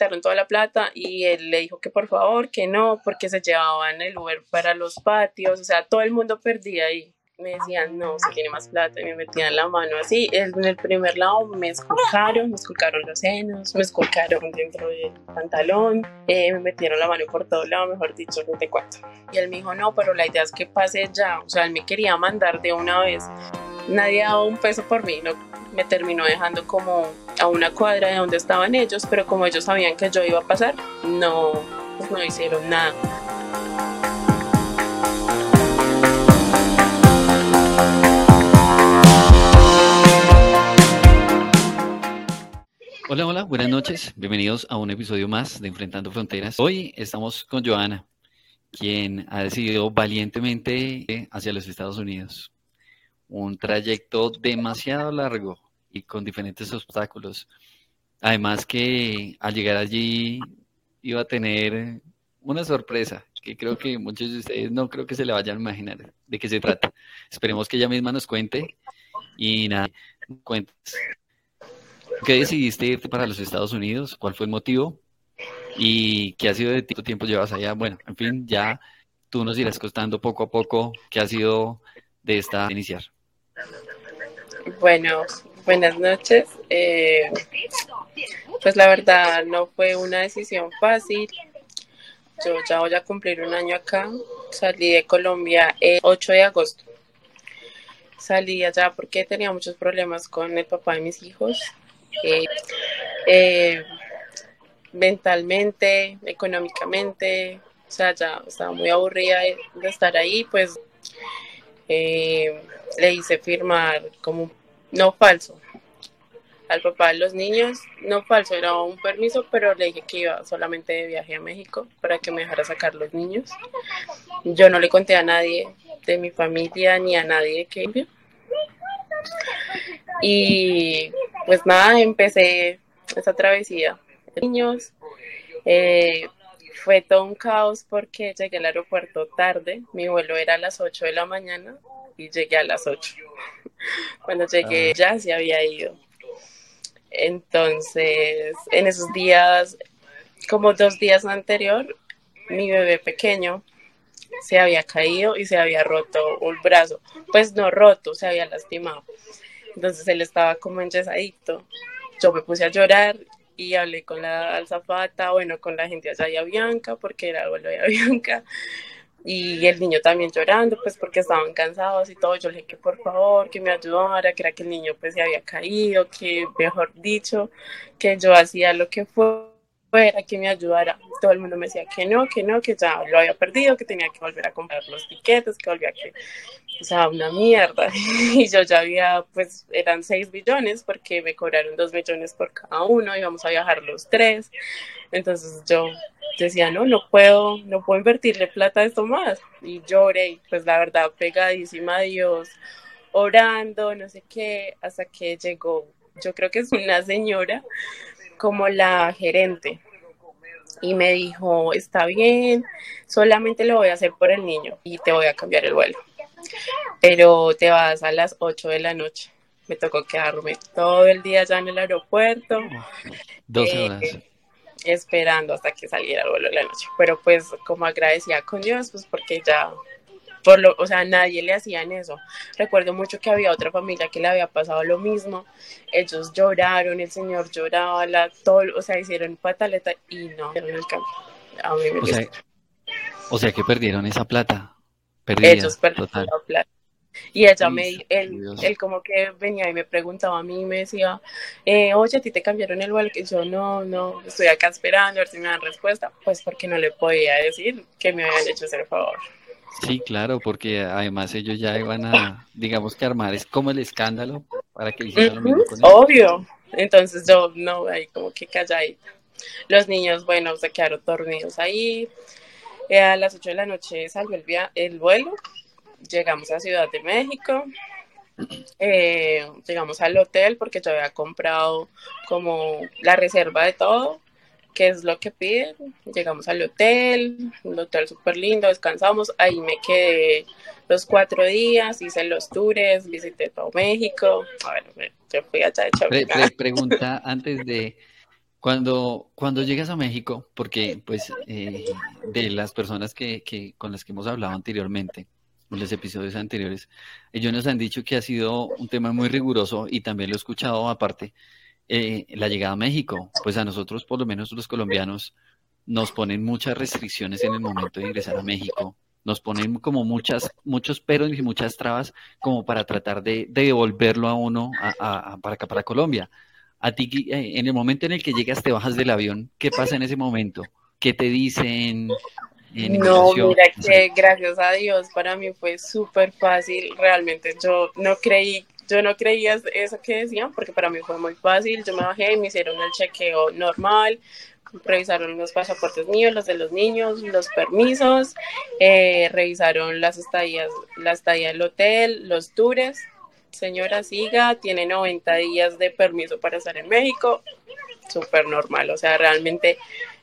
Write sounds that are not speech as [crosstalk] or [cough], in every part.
quitaron toda la plata y él le dijo que por favor, que no, porque se llevaban el Uber para los patios, o sea, todo el mundo perdía ahí. Me decían, no, se tiene más plata, y me metían la mano así. En el primer lado me esculcaron, me esculcaron los senos, me esculcaron dentro del pantalón, eh, me metieron la mano por todo lado, mejor dicho, no te cuento. Y él me dijo, no, pero la idea es que pase ya, o sea, él me quería mandar de una vez. Nadie daba un peso por mí, no, me terminó dejando como a una cuadra de donde estaban ellos, pero como ellos sabían que yo iba a pasar, no, pues no hicieron nada. Hola, hola, buenas noches. Bienvenidos a un episodio más de Enfrentando Fronteras. Hoy estamos con Joana, quien ha decidido valientemente hacia los Estados Unidos. Un trayecto demasiado largo y con diferentes obstáculos. Además que al llegar allí iba a tener una sorpresa que creo que muchos de ustedes no creo que se le vayan a imaginar de qué se trata. Esperemos que ella misma nos cuente y nada, cuentes qué decidiste irte para los Estados Unidos? ¿Cuál fue el motivo? ¿Y qué ha sido de ti? ¿Cuánto tiempo llevas allá? Bueno, en fin, ya tú nos irás contando poco a poco qué ha sido de esta iniciar. Bueno, buenas noches. Eh, pues la verdad no fue una decisión fácil. Yo ya voy a cumplir un año acá. Salí de Colombia el 8 de agosto. Salí allá porque tenía muchos problemas con el papá de mis hijos eh, mentalmente, económicamente, o sea, ya estaba muy aburrida de, estar ahí, pues eh, le hice firmar como no falso al papá de los niños, no falso, era un permiso, pero le dije que iba solamente de viaje a México para que me dejara sacar los niños. Yo no le conté a nadie de mi familia ni a nadie que. Y pues nada, empecé esa travesía. Niños, eh, fue todo un caos porque llegué al aeropuerto tarde. Mi vuelo era a las 8 de la mañana y llegué a las 8. [laughs] Cuando llegué ah. ya se había ido. Entonces, en esos días, como dos días anterior, mi bebé pequeño se había caído y se había roto un brazo. Pues no roto, se había lastimado. Entonces él estaba como enyesadito. Yo me puse a llorar y hablé con la alzafata, bueno, con la gente allá de Bianca, porque era el vuelo de Bianca. Y el niño también llorando, pues porque estaban cansados y todo. Yo le dije que por favor, que me ayudara, que era que el niño pues se había caído, que mejor dicho, que yo hacía lo que fue fuera, que me ayudara. Todo el mundo me decía que no, que no, que ya lo había perdido, que tenía que volver a comprar los tiquetes, que volvía que, o sea, una mierda. [laughs] Y yo ya había, pues eran 6 billones porque me cobraron 2 millones por cada uno, íbamos a viajar los tres. Entonces yo decía, no, no puedo, no puedo invertirle plata a esto más. Y lloré, pues la verdad, pegadísima a Dios, orando, no sé qué, hasta que llegó, yo creo que es una señora como la gerente y me dijo, está bien, solamente lo voy a hacer por el niño y te voy a cambiar el vuelo. Pero te vas a las 8 de la noche. Me tocó quedarme todo el día ya en el aeropuerto. Dos eh, horas. esperando hasta que saliera el vuelo de la noche. Pero pues como agradecía con Dios, pues porque ya por lo, o sea, nadie le hacían eso. Recuerdo mucho que había otra familia que le había pasado lo mismo. Ellos lloraron, el señor lloraba, la, todo, o sea, hicieron pataleta y no el cambio. o, sea, o, sea, que perdieron esa plata. Ellos perdieron la plata. Y ella me, él, él, como que venía y me preguntaba a mí y me decía, eh, oye, a ti te cambiaron el vuelo. Y yo, no, no, estoy acá esperando a ver si me dan respuesta. Pues porque no le podía decir que me habían hecho ese favor. Sí, claro, porque además ellos ya iban a, digamos que armar, es como el escándalo para que hicieran lo mismo con Obvio. Entonces yo no, ahí como que calladita. Los niños, bueno, se quedaron dormidos ahí. Eh, a las 8 de la noche salió el, el vuelo. Llegamos a Ciudad de México. Eh, llegamos al hotel porque yo había comprado como la reserva de todo qué es lo que piden. Llegamos al hotel, un hotel súper lindo, descansamos, ahí me quedé los cuatro días, hice los tours, visité todo México. A ver, yo fui allá de pregunta antes de, Cuando, cuando llegas a México, porque pues eh, de las personas que, que, con las que hemos hablado anteriormente, en los episodios anteriores, ellos nos han dicho que ha sido un tema muy riguroso y también lo he escuchado aparte, eh, la llegada a México. Pues a nosotros, por lo menos los colombianos, nos ponen muchas restricciones en el momento de ingresar a México. Nos ponen como muchas, muchos peros y muchas trabas como para tratar de, devolverlo a uno para acá, para Colombia. A ti, eh, en el momento en el que llegas, te bajas del avión, ¿qué pasa en ese momento? ¿Qué te dicen? No, mira que gracias a Dios para mí fue súper fácil. Realmente yo no creí, yo no creía eso que decían porque para mí fue muy fácil. Yo me bajé, me hicieron el chequeo normal, revisaron los pasaportes míos, los de los niños, los permisos, eh, revisaron las estadías, la estadía del hotel, los tours. Señora Siga tiene 90 días de permiso para estar en México, súper normal, o sea, realmente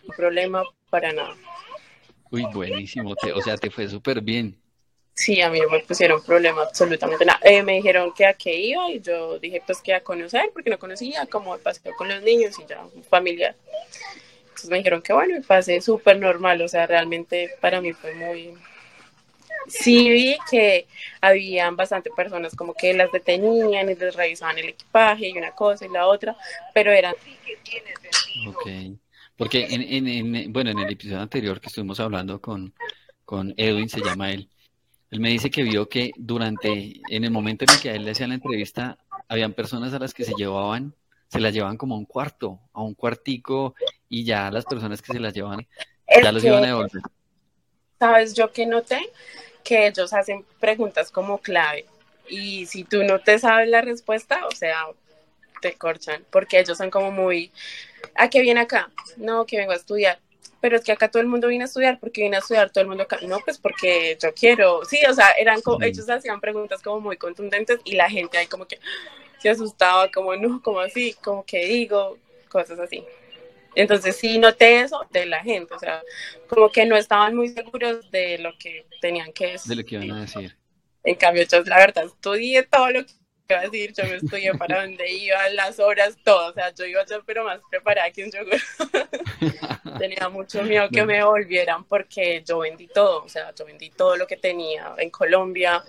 un problema para nada. Uy, buenísimo, o sea, te fue súper bien. Sí, a mí no me pusieron problema absolutamente nada. Eh, me dijeron que a qué iba y yo dije pues que a conocer porque no conocía, como paseo con los niños y ya, familiar. Entonces me dijeron que bueno, y pasé súper normal, o sea, realmente para mí fue muy... Sí vi que habían bastante personas como que las detenían y les revisaban el equipaje y una cosa y la otra, pero eran... Ok, porque en, en, bueno, en el episodio anterior que estuvimos hablando con, con Edwin, se llama él, él me dice que vio que durante, en el momento en el que a él le hacían la entrevista, habían personas a las que se llevaban se las llevaban como a un cuarto, a un cuartico, y ya las personas que se las llevaban, ya los iban a devolver. Sabes, yo que noté que ellos hacen preguntas como clave, y si tú no te sabes la respuesta, o sea, te corchan, porque ellos son como muy, ¿a qué viene acá? No, que vengo a estudiar. Pero es que acá todo el mundo viene a estudiar, porque viene a estudiar todo el mundo acá. No, pues porque yo quiero. Sí, o sea, eran como, ellos hacían preguntas como muy contundentes y la gente ahí como que, se asustaba, como no, como así, como que digo, cosas así. Entonces sí noté eso de la gente, o sea, como que no estaban muy seguros de lo que tenían que decir. De lo que iban a decir. En cambio, yo la verdad estudié todo lo que iba a decir, yo me estudié para dónde iba, las horas, todo, o sea, yo iba ser pero más preparada que un yogur. [laughs] tenía mucho miedo que me volvieran porque yo vendí todo, o sea, yo vendí todo lo que tenía en Colombia,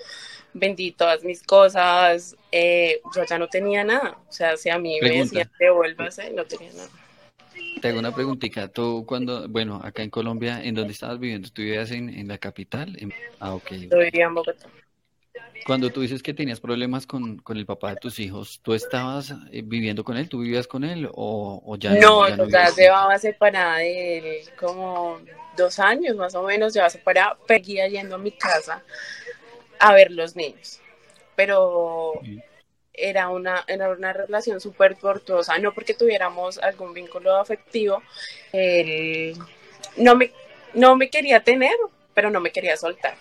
vendí todas mis cosas, eh, yo ya no tenía nada. O sea, si a mí me decían devuélvase, no tenía nada. Te hago una preguntita. Tú cuando, bueno, acá en Colombia, ¿en dónde estabas viviendo? ¿Tú vivías en, en la capital? Ah, ok. Yo vivía en Bogotá. Cuando tú dices que tenías problemas con, con el papá de tus hijos, ¿tú estabas eh, viviendo con él? ¿Tú vivías con él o, o ya no? No, no ya llevaba separada de él como dos años más o menos, llevaba separada, seguía yendo a mi casa a ver los niños. Pero era una, era una relación súper tortuosa, no porque tuviéramos algún vínculo afectivo. Él no me, no me quería tener, pero no me quería soltar.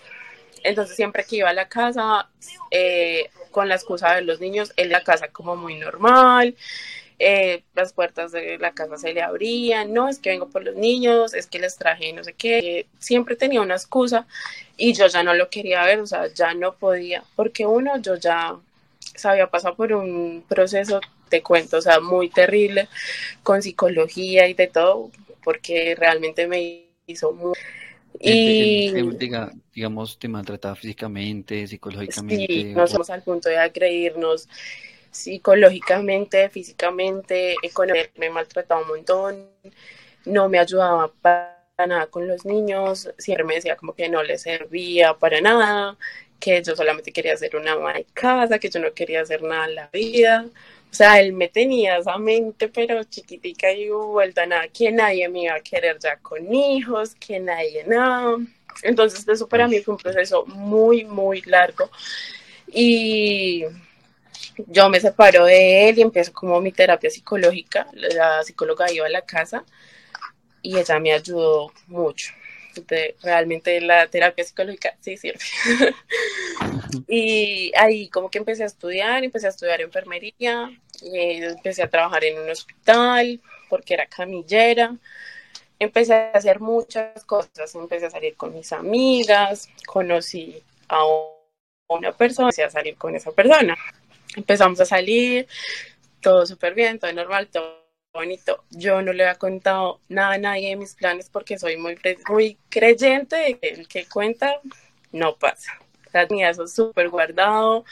Entonces siempre que iba a la casa, eh, con la excusa de los niños, en la casa como muy normal, eh, las puertas de la casa se le abrían, no, es que vengo por los niños, es que les traje no sé qué, siempre tenía una excusa y yo ya no lo quería ver, o sea, ya no podía, porque uno, yo ya se había pasado por un proceso, te cuento, o sea, muy terrible, con psicología y de todo, porque realmente me hizo muy... Y, digamos, te maltrataba físicamente, psicológicamente. Sí, nos fuimos al punto de agredirnos psicológicamente, físicamente, económicamente, me maltrataba un montón, no me ayudaba para nada con los niños, siempre me decía como que no le servía para nada, que yo solamente quería ser una ama de casa, que yo no quería hacer nada en la vida. O sea, él me tenía esa mente, pero chiquitica y vuelta a nada, que nadie me iba a querer ya con hijos, que nadie nada. Entonces, eso para mí fue un proceso muy, muy largo. Y yo me separo de él y empiezo como mi terapia psicológica. La psicóloga iba a la casa y ella me ayudó mucho. Realmente la terapia psicológica sí sirve. [laughs] y ahí como que empecé a estudiar, empecé a estudiar enfermería, y empecé a trabajar en un hospital porque era camillera. Empecé a hacer muchas cosas, empecé a salir con mis amigas, conocí a una persona, empecé a salir con esa persona empezamos a salir, todo súper bien, todo normal, todo bonito. Yo no le había contado nada a nadie de mis planes porque soy muy, muy creyente de que el que cuenta no pasa. O sea, tenía eso súper guardado,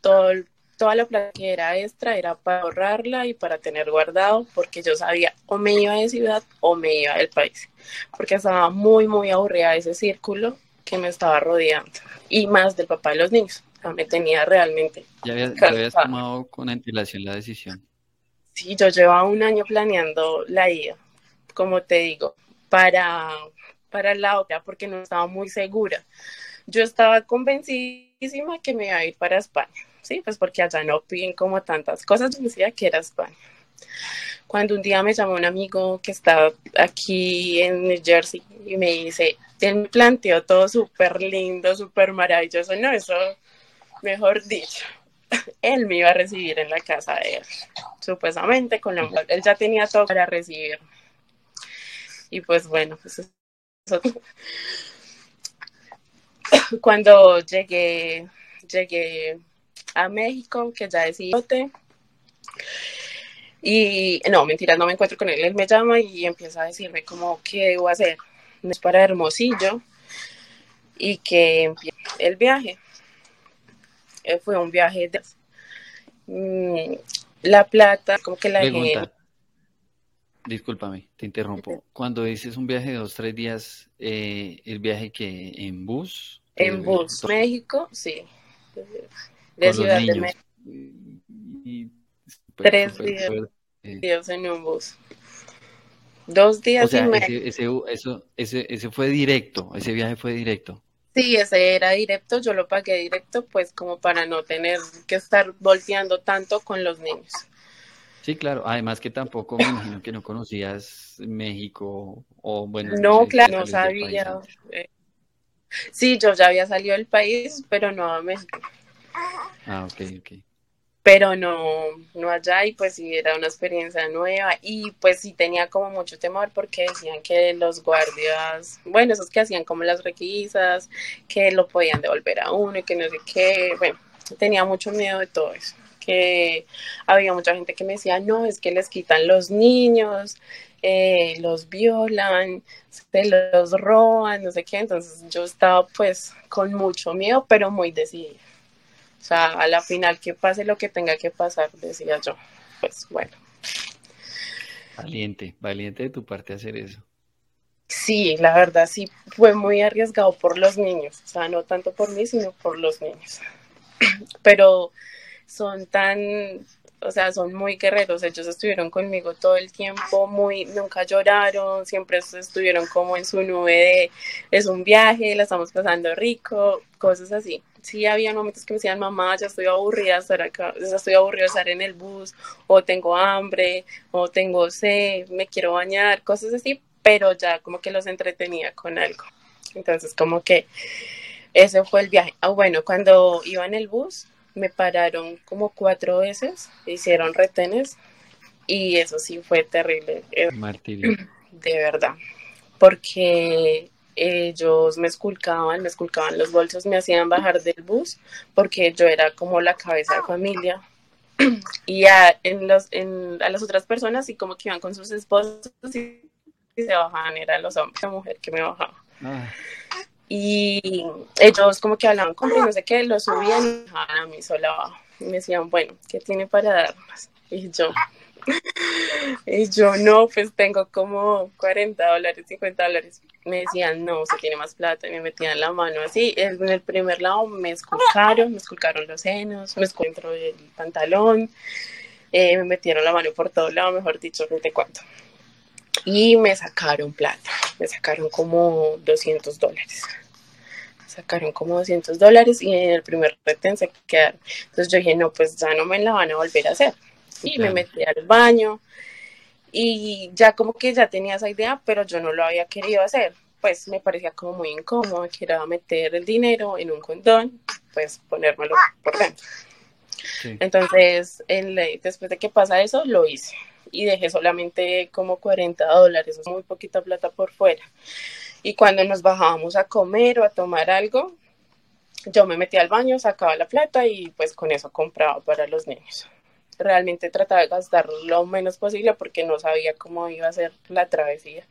todo, toda la plata que era extra era para ahorrarla y para tener guardado porque yo sabía o me iba de ciudad o me iba del país. Porque estaba muy, muy aburrida de ese círculo que me estaba rodeando. Y más del papá de los niños. O sea, me tenía realmente. Ya habías, ya habías tomado con antelación la decisión. Sí, yo llevaba un año planeando la ida, como te digo, para, para la otra, porque no estaba muy segura. Yo estaba convencidísima que me iba a ir para España, sí, pues porque allá no piden como tantas cosas, yo decía que era España. Cuando un día me llamó un amigo que estaba aquí en New Jersey y me dice, él me planteó todo súper lindo, súper maravilloso, no, eso, mejor dicho, [laughs] él me iba a recibir en la casa de él, supuestamente, con la, él ya tenía todo para recibir. Y pues bueno, pues eso. [laughs] cuando llegué, llegué a México, que ya decidí, y no, mentira, no me encuentro con él, él me llama y empieza a decirme como qué debo hacer, es para Hermosillo, y que el viaje. Eh, fue un viaje de mm, La Plata, como que la Pregunta. Discúlpame, te interrumpo. Cuando dices un viaje de dos, tres días, eh, ¿el viaje que en bus? En bus, México, sí. De Ciudad de México. tres días, en un bus. Dos días y medio. Ese, eso, ese, ese fue directo, ese viaje fue directo. Sí, ese era directo, yo lo pagué directo, pues como para no tener que estar volteando tanto con los niños. Sí, claro, además que tampoco me imagino que no conocías México o bueno. No, claro, no sabía. Eh, sí, yo ya había salido del país, pero no a México. Ah, ok, ok pero no, no allá y pues sí era una experiencia nueva y pues sí tenía como mucho temor porque decían que los guardias, bueno, esos que hacían como las requisas, que lo podían devolver a uno y que no sé qué, bueno, tenía mucho miedo de todo eso, que había mucha gente que me decía, no, es que les quitan los niños, eh, los violan, se los roban, no sé qué, entonces yo estaba pues con mucho miedo, pero muy decidida. O sea, a la final que pase lo que tenga que pasar, decía yo. Pues bueno. Valiente, valiente de tu parte hacer eso. Sí, la verdad sí fue muy arriesgado por los niños, o sea, no tanto por mí, sino por los niños. [clears throat] Pero son tan, o sea, son muy guerreros, ellos estuvieron conmigo todo el tiempo, muy, nunca lloraron, siempre estuvieron como en su nube de, es un viaje, la estamos pasando rico, cosas así sí había momentos que me decían, mamá, ya estoy aburrida de estar acá, ya estoy aburrida de estar en el bus, o tengo hambre, o tengo sed, me quiero bañar, cosas así, pero ya como que los entretenía con algo. Entonces, como que ese fue el viaje. Ah, bueno, cuando iba en el bus, me pararon como cuatro veces, hicieron retenes, y eso sí fue terrible. Martirio. [clears throat] De verdad. Porque ellos me esculcaban, me esculcaban los bolsos, me hacían bajar del bus porque yo era como la cabeza de familia. [clears throat] Y a, en los, en, a las otras personas, y como que iban con sus esposos y, se bajaban, eran los hombres, la mujer que me bajaba. Ah. Y ellos como que hablaban con no sé qué, lo subían y bajaban a mí sola abajo. Y me decían, bueno, ¿qué tiene para darnos? Y yo, [laughs] y yo no, pues tengo como 40 dólares, 50 dólares. Me decían, no, se tiene más plata. Y me metían la mano así. En el primer lado me esculcaron, me esculcaron los senos, me esculcaron del pantalón. Eh, me metieron la mano por todo lado, mejor dicho, no te cuánto. Y me sacaron plata. Me sacaron como 200 dólares sacaron como 200 dólares y en el primer retén se quedaron. Entonces yo dije, no, pues ya no me la van a volver a hacer y me metí al baño y ya como que ya tenía esa idea, pero yo no lo había querido hacer. Pues me parecía como muy incómodo, que era meter el dinero en un condón, pues ponérmelo por dentro. Entonces, después de que pasa eso, lo hice y dejé solamente como 40 dólares, muy poquita plata por fuera. Y cuando nos bajábamos a comer o a tomar algo, yo me metía al baño, sacaba la plata y pues con eso compraba para los niños. Realmente trataba de gastar lo menos posible porque no sabía cómo iba a ser la travesía.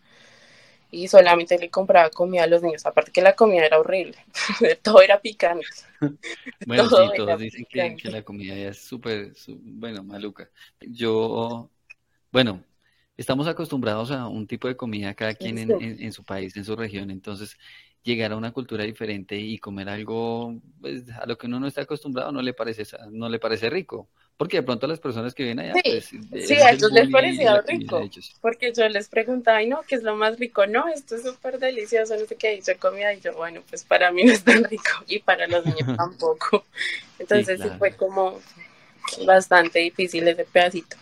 Y solamente le compraba comida a los niños, aparte que la comida era horrible, [laughs] todo era picante. [laughs] Bueno, sí, todos dicen que, la comida es súper, bueno, maluca. Yo, bueno, estamos acostumbrados a un tipo de comida cada quien en, su país, en su región, entonces llegar a una cultura diferente y comer algo pues, a lo que uno no está acostumbrado no le parece no le parece rico porque de pronto las personas que vienen allá sí, pues, sí a ellos les parecía rico porque yo les preguntaba ay no qué es lo más rico no esto es súper delicioso no sé qué y yo comía y yo bueno pues para mí [laughs] no es tan rico y para los niños [laughs] tampoco entonces sí fue como bastante difícil ese pedacito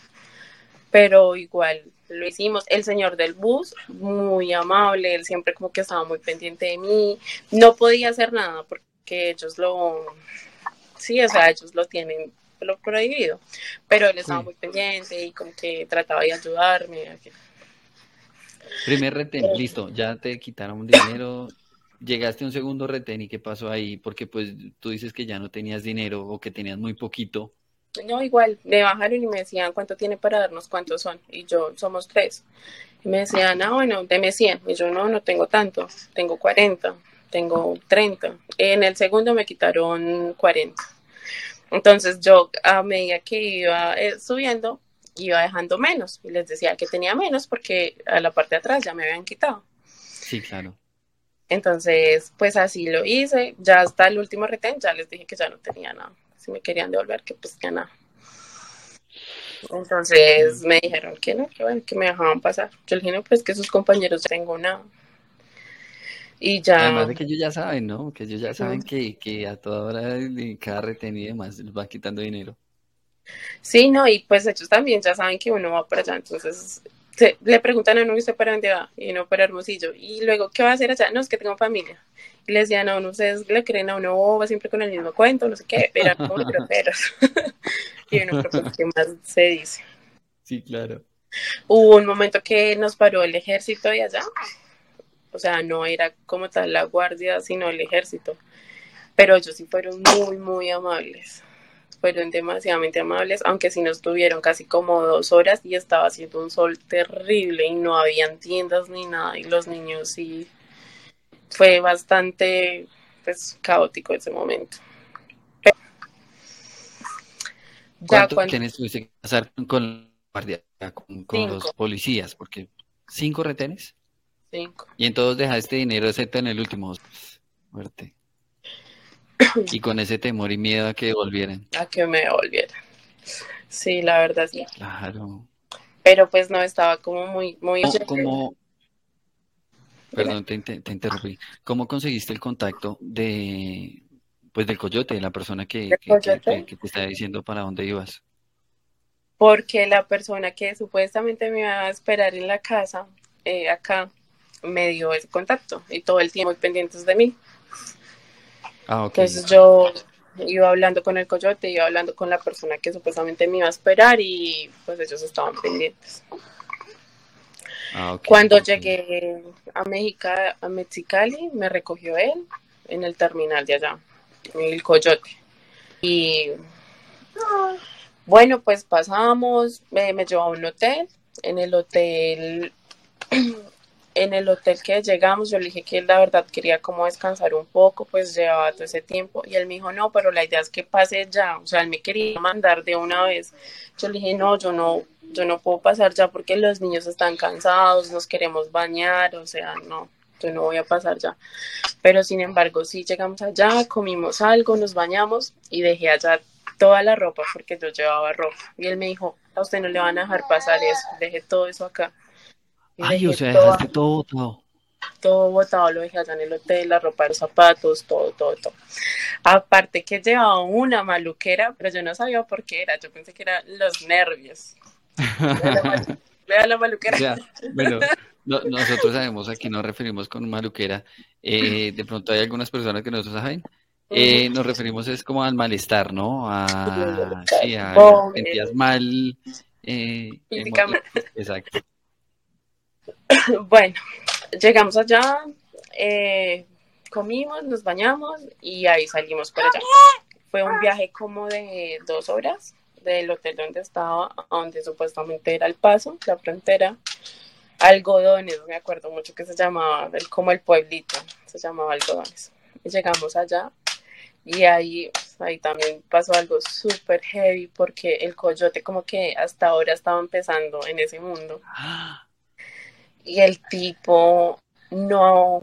pero igual lo hicimos. El señor del bus, muy amable, él siempre como que estaba muy pendiente de mí. No podía hacer nada porque ellos lo, sí, o sea, ellos lo tienen lo prohibido, pero él estaba muy pendiente y como que trataba de ayudarme. Primer retén, eh, listo, ya te quitaron dinero, llegaste a un segundo retén y qué pasó ahí, porque pues tú dices que ya no tenías dinero o que tenías muy poquito. No, igual, me bajaron y me decían cuánto tiene para darnos, cuántos son. Y yo, somos tres. Y me decían, ah, bueno, deme 100. Y yo, no, no tengo tanto, tengo 40, tengo 30. En el segundo me quitaron 40. Entonces yo, a medida que iba eh, subiendo, iba dejando menos. Y les decía que tenía menos porque a la parte de atrás ya me habían quitado. Sí, claro. Entonces, pues así lo hice. Ya hasta el último retén, ya les dije que ya no tenía nada si me querían devolver, que pues ya nada. Entonces me dijeron que no, que bueno, que me dejaban pasar. Yo le dije, no, pues que sus compañeros tengo nada. Y ya. Además de que ellos ya saben, ¿no? Que ellos ya saben que, que a toda hora cada retén y demás les va quitando dinero. Sí, no, y pues ellos también ya saben que uno va para allá, entonces le preguntan a uno, ¿usted para dónde va? Y no para Hermosillo. Y luego, ¿qué va a hacer allá? No, es que tengo familia. Y les decían, no, no, ustedes le creen a uno, va siempre con el mismo cuento, no sé qué, pero como [laughs] groseros. [laughs] y uno, pues, ¿qué más se dice? Sí, claro. Hubo un momento que nos paró el ejército de allá. O sea, no era como tal la guardia, sino el ejército. Pero ellos sí fueron muy, muy amables fueron demasiadamente amables, aunque sí nos tuvieron casi como dos horas y estaba haciendo un sol terrible y no habían tiendas ni nada y los niños sí fue bastante pues caótico ese momento. ¿Cuánto retenes tuviste que pasar con, con, los policías? Porque cinco retenes. Cinco. Y entonces dejaste dinero excepto en el último. Muerte. Y con ese temor y miedo a que volvieran. [clears throat] A que me volvieran. Sí, la verdad sí. Claro. Pero pues no estaba como muy, muy. Como, Perdón, te, interrumpí. ¿Cómo conseguiste el contacto de, pues, del coyote, de la persona que, que, te estaba diciendo para dónde ibas? Porque la persona que supuestamente me iba a esperar en la casa, eh, acá, me dio ese contacto y todo el tiempo pendientes de mí. Ah, Entonces yo iba hablando con el coyote, iba hablando con la persona que supuestamente me iba a esperar y pues ellos estaban pendientes. Ah, Cuando llegué a México, a Mexicali, me recogió él en el terminal de allá, el coyote. Y bueno, pues pasamos, me, me llevó a un hotel. En el hotel [clears throat] en el hotel que llegamos, yo le dije que la verdad quería como descansar un poco, pues llevaba todo ese tiempo. Y él me dijo, no, pero la idea es que pase ya. O sea, él me quería mandar de una vez. Yo le dije, no, yo no, yo no puedo pasar ya porque los niños están cansados, nos queremos bañar, o sea, no, yo no voy a pasar ya. Pero sin embargo, sí llegamos allá, comimos algo, nos bañamos y dejé allá toda la ropa porque yo llevaba ropa. Y él me dijo, a usted no le van a dejar pasar eso, dejé todo eso acá. Ay, o sea, dejaste todo botado. Todo botado, lo dejé allá en el hotel, la ropa, los zapatos, todo, todo, todo. Aparte que llevaba una maluquera, pero yo no sabía por qué era, yo pensé que eran los nervios. [laughs] Vea la maluquera. bueno, [laughs] nosotros sabemos, aquí nos referimos con maluquera, eh, de pronto hay algunas personas que nosotros saben, eh, nos referimos es como al malestar, ¿no? A, sí, a sentías mal. Eh, exacto. [coughs] bueno, llegamos allá, eh, comimos, nos bañamos y ahí salimos por allá. Fue un viaje como de dos horas del hotel donde estaba, donde supuestamente era el paso, la frontera, algodones, me acuerdo mucho que se llamaba, como el pueblito, se llamaba algodones. Y llegamos allá y ahí, ahí también pasó algo súper heavy porque el coyote como que hasta ahora estaba empezando en ese mundo. [gasps] Y el tipo no,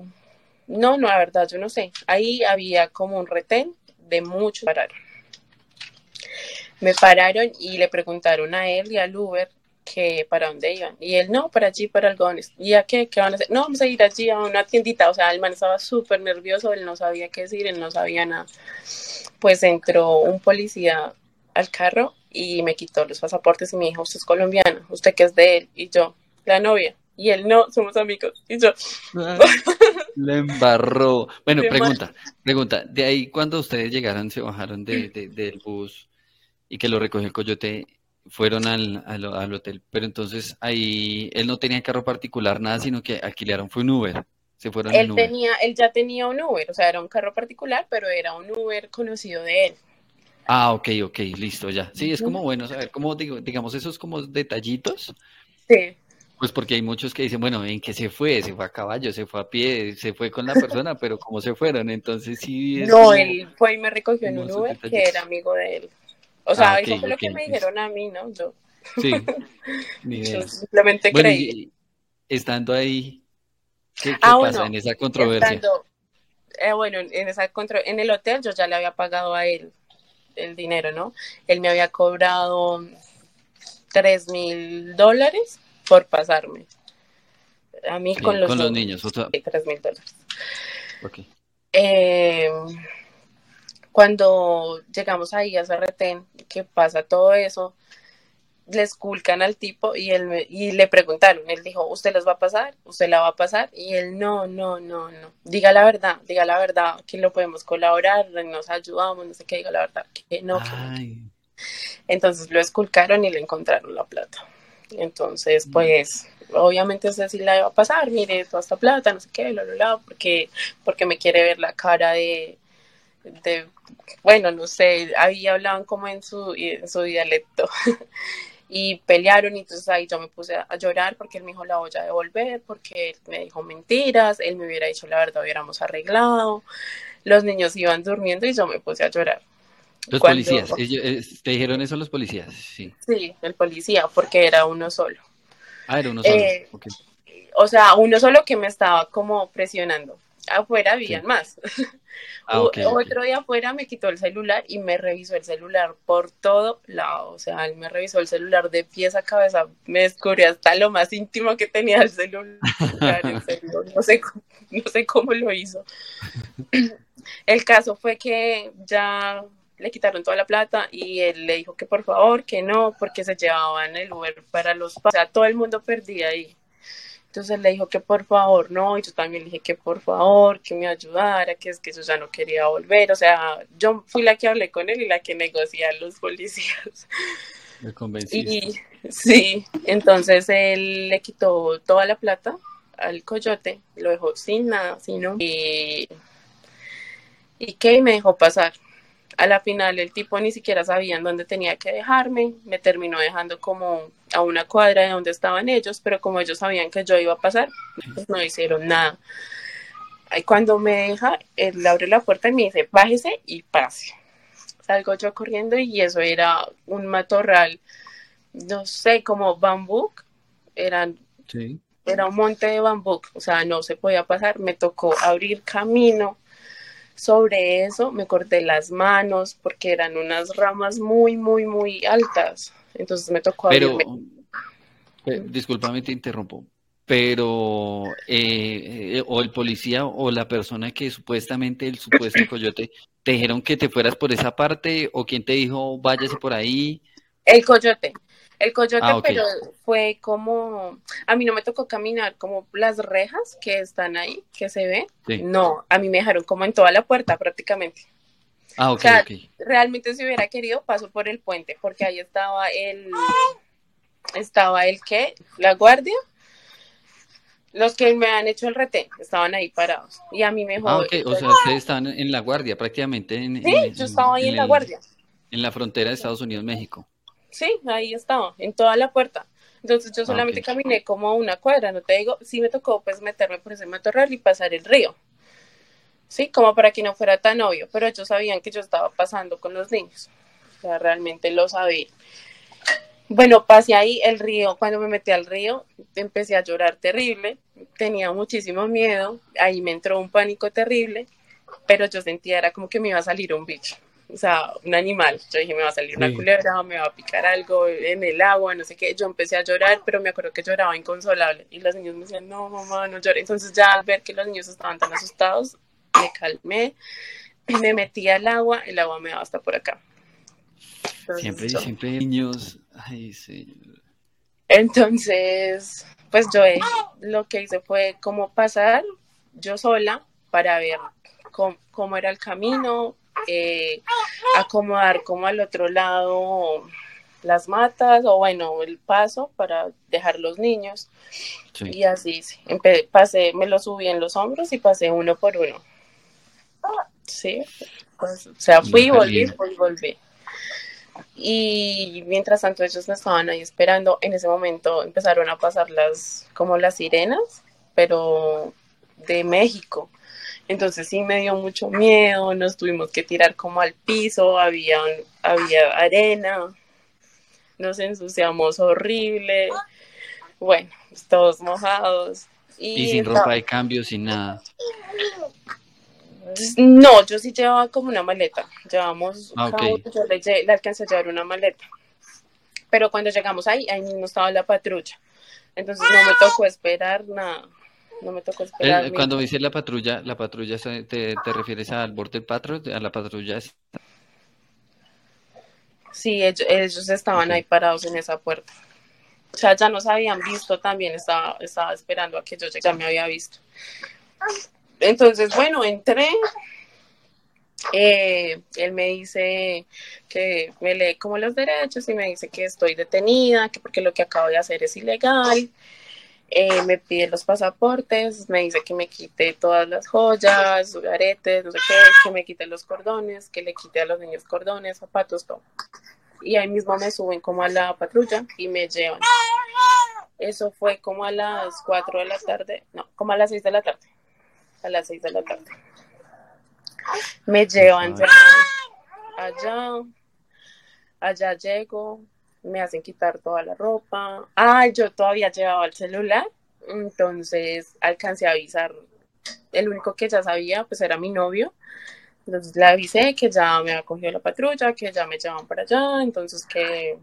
no, no, la verdad, yo no sé. Ahí había como un retén de muchos pararon. Me pararon y le preguntaron a él y al Uber que para dónde iban. Y él, no, para allí, para algodones. ¿Y a qué? ¿Qué van a hacer? No, vamos a ir allí a una tiendita. O sea, el man estaba súper nervioso, él no sabía qué decir, él no sabía nada. Pues entró un policía al carro y me quitó los pasaportes y me dijo, usted es colombiano, usted que es de él. Y yo, la novia. Y él, no, somos amigos. Y yo... [laughs] Le embarró. Bueno, pregunta, pregunta. De ahí, cuando ustedes llegaron, se bajaron de, del bus y que lo recogió el coyote, fueron al, al, hotel, pero entonces ahí él no tenía carro particular, nada, sino que alquilaron, fue un Uber. Se fueron él tenía, él ya tenía un Uber, o sea, era un carro particular, pero era un Uber conocido de él. Ah, ok, ok, listo, ya. Sí, es como bueno saber, como digo, digamos, esos como detallitos. Sí. Pues porque hay muchos que dicen, bueno, ¿en qué se fue? Se fue a caballo, se fue a pie, se fue con la persona, pero ¿cómo se fueron? Entonces sí. no, él fue y me recogió en un Uber que era amigo de él. O sea, ah, eso fue lo que me dijeron a mí, ¿no? Yo. Sí, [laughs] Yo simplemente creí. estando ahí, ¿qué, ah, pasa en esa controversia? Estando, eh, bueno, en, esa contro en el hotel yo ya le había pagado a él el dinero, ¿no? Él me había cobrado tres mil dólares por pasarme. A mí con los, con los niños. Tres mil dólares. Eh, cuando llegamos ahí a ese retén, que pasa todo eso, le esculcan al tipo y él y le preguntaron, él dijo, ¿usted las va a pasar? ¿Usted la va a pasar? Y él, no, no, no, no, diga la verdad, diga la verdad, que lo podemos colaborar, nos ayudamos, no sé qué, diga la verdad, que no. Entonces lo esculcaron y le encontraron la plata. Entonces, mm. pues, obviamente sí la iba a pasar, mire, toda esta plata, no sé qué, lo, lo, lo, porque, porque me quiere ver la cara de, de bueno, no sé, ahí hablaban como en su, en su dialecto. [laughs] y pelearon y entonces ahí yo me puse a llorar porque él me dijo la voy a devolver, porque él me dijo mentiras, él me hubiera dicho la verdad, hubiéramos arreglado, los niños iban durmiendo y yo me puse a llorar. Los policías, eh, ¿te dijeron eso los policías? Sí. Sí, el policía, porque era uno solo. Ah, era uno solo. Eh, o sea, uno solo que me estaba como presionando afuera habían más. Ah, otro día afuera me quitó el celular y me revisó el celular por todo lado. O sea, él me revisó el celular de pies a cabeza. Me descubrió hasta lo más íntimo que tenía el celular. [laughs] no, sé, no sé cómo lo hizo. [clears throat] El caso fue que ya le quitaron toda la plata y él le dijo que por favor, que no, porque se llevaban el Uber para los... O sea, todo el mundo perdía ahí. Entonces le dijo que por favor no, y yo también le dije que por favor, que me ayudara, que es que yo ya no quería volver. O sea, yo fui la que hablé con él y la que negocié a los policías. Me convenciste. Y sí, entonces él le quitó toda la plata al coyote, lo dejó sin nada, sino y, y que me dejó pasar a la final el tipo ni siquiera sabía en dónde tenía que dejarme, me terminó dejando como a una cuadra de donde estaban ellos, pero como ellos sabían que yo iba a pasar, pues no hicieron nada. Y cuando me deja, él abre la puerta y me dice, bájese y pase. Salgo yo corriendo y eso era un matorral, no sé, como bambú, eran, era un monte de bambú, o sea, no se podía pasar, me tocó abrir camino sobre eso me corté las manos porque eran unas ramas muy, muy, muy altas. Entonces me tocó Pero, eh, discúlpame, te interrumpo. Pero, eh, eh, o el policía o la persona que supuestamente, el supuesto coyote, te dijeron que te fueras por esa parte o quién te dijo váyase por ahí. El coyote. El coyote, ah, pero fue como, a mí no me tocó caminar como las rejas que están ahí, que se ven. No, a mí me dejaron como en toda la puerta prácticamente. Ah, ok, Realmente si hubiera querido paso por el puente, porque ahí estaba el, estaba el que, la guardia, los que me han hecho el retén, estaban ahí parados. Y a mí me Ah, ok, o sea, ustedes estaban en la guardia prácticamente. sí, yo estaba ahí en, la guardia. En la frontera de Estados Unidos-México. Sí, ahí estaba, en toda la puerta. Entonces yo solamente caminé como una cuadra, no te digo, sí me tocó pues meterme por ese matorral y pasar el río. Sí, como para que no fuera tan obvio, pero ellos sabían que yo estaba pasando con los niños. O sea, realmente lo sabía. Bueno, pasé ahí el río, cuando me metí al río, empecé a llorar terrible, tenía muchísimo miedo, ahí me entró un pánico terrible, pero yo sentía era como que me iba a salir un bicho o sea, un animal. Yo dije, me va a salir una culebra, me va a picar algo en el agua, no sé qué. Yo empecé a llorar, pero me acuerdo que lloraba inconsolable. Y los niños me decían, no, mamá, no llores. Entonces ya al ver que los niños estaban tan asustados, me calmé, y me metí al agua, el agua me daba hasta por acá. siempre, siempre niños. Ay, sí. Entonces, pues yo eh, lo que hice fue como pasar yo sola para ver cómo era el camino, eh, acomodar como al otro lado las matas o bueno, el paso para dejar los niños. Y así, pasé, me lo subí en los hombros y pasé uno por uno. Sí, pues, o sea, fui y volví, fui y volví. Y mientras tanto ellos me estaban ahí esperando, en ese momento empezaron a pasar las, como las sirenas, pero de México. Entonces sí me dio mucho miedo, nos tuvimos que tirar como al piso, había, había arena, nos ensuciamos horrible, bueno, todos mojados. Y, sin ropa de cambio, sin nada. No, yo sí llevaba como una maleta. Llevamos, ah, yo le, alcancé a llevar una maleta. Pero cuando llegamos ahí, ahí mismo estaba la patrulla. Entonces no me tocó esperar nada no me tocó esperar. Eh, cuando dice la patrulla, ¿la patrulla te, te refieres al Border Patrol, a la patrulla? Sí, ellos, estaban ahí parados en esa puerta. O sea, ya nos habían visto también, estaba, estaba esperando a que yo ya me había visto. Entonces, bueno, entré. Eh, él me dice que me lee como los derechos y me dice que estoy detenida, que porque lo que acabo de hacer es ilegal, eh, me pide los pasaportes, me dice que me quite todas las joyas, aretes, no sé qué, que me quite los cordones, que le quite a los niños cordones, zapatos, todo. Y ahí mismo me suben como a la patrulla y me llevan. Eso fue como a las 4 de la tarde, no, como a las 6 de la tarde. A las 6 de la tarde. Me llevan allá, allá llego, me hacen quitar toda la ropa. Ah, yo todavía llevaba el celular, entonces alcancé a avisar. El único que ya sabía, pues era mi novio. Entonces le avisé que ya me había cogido la patrulla, que ya me llevaban para allá, entonces que,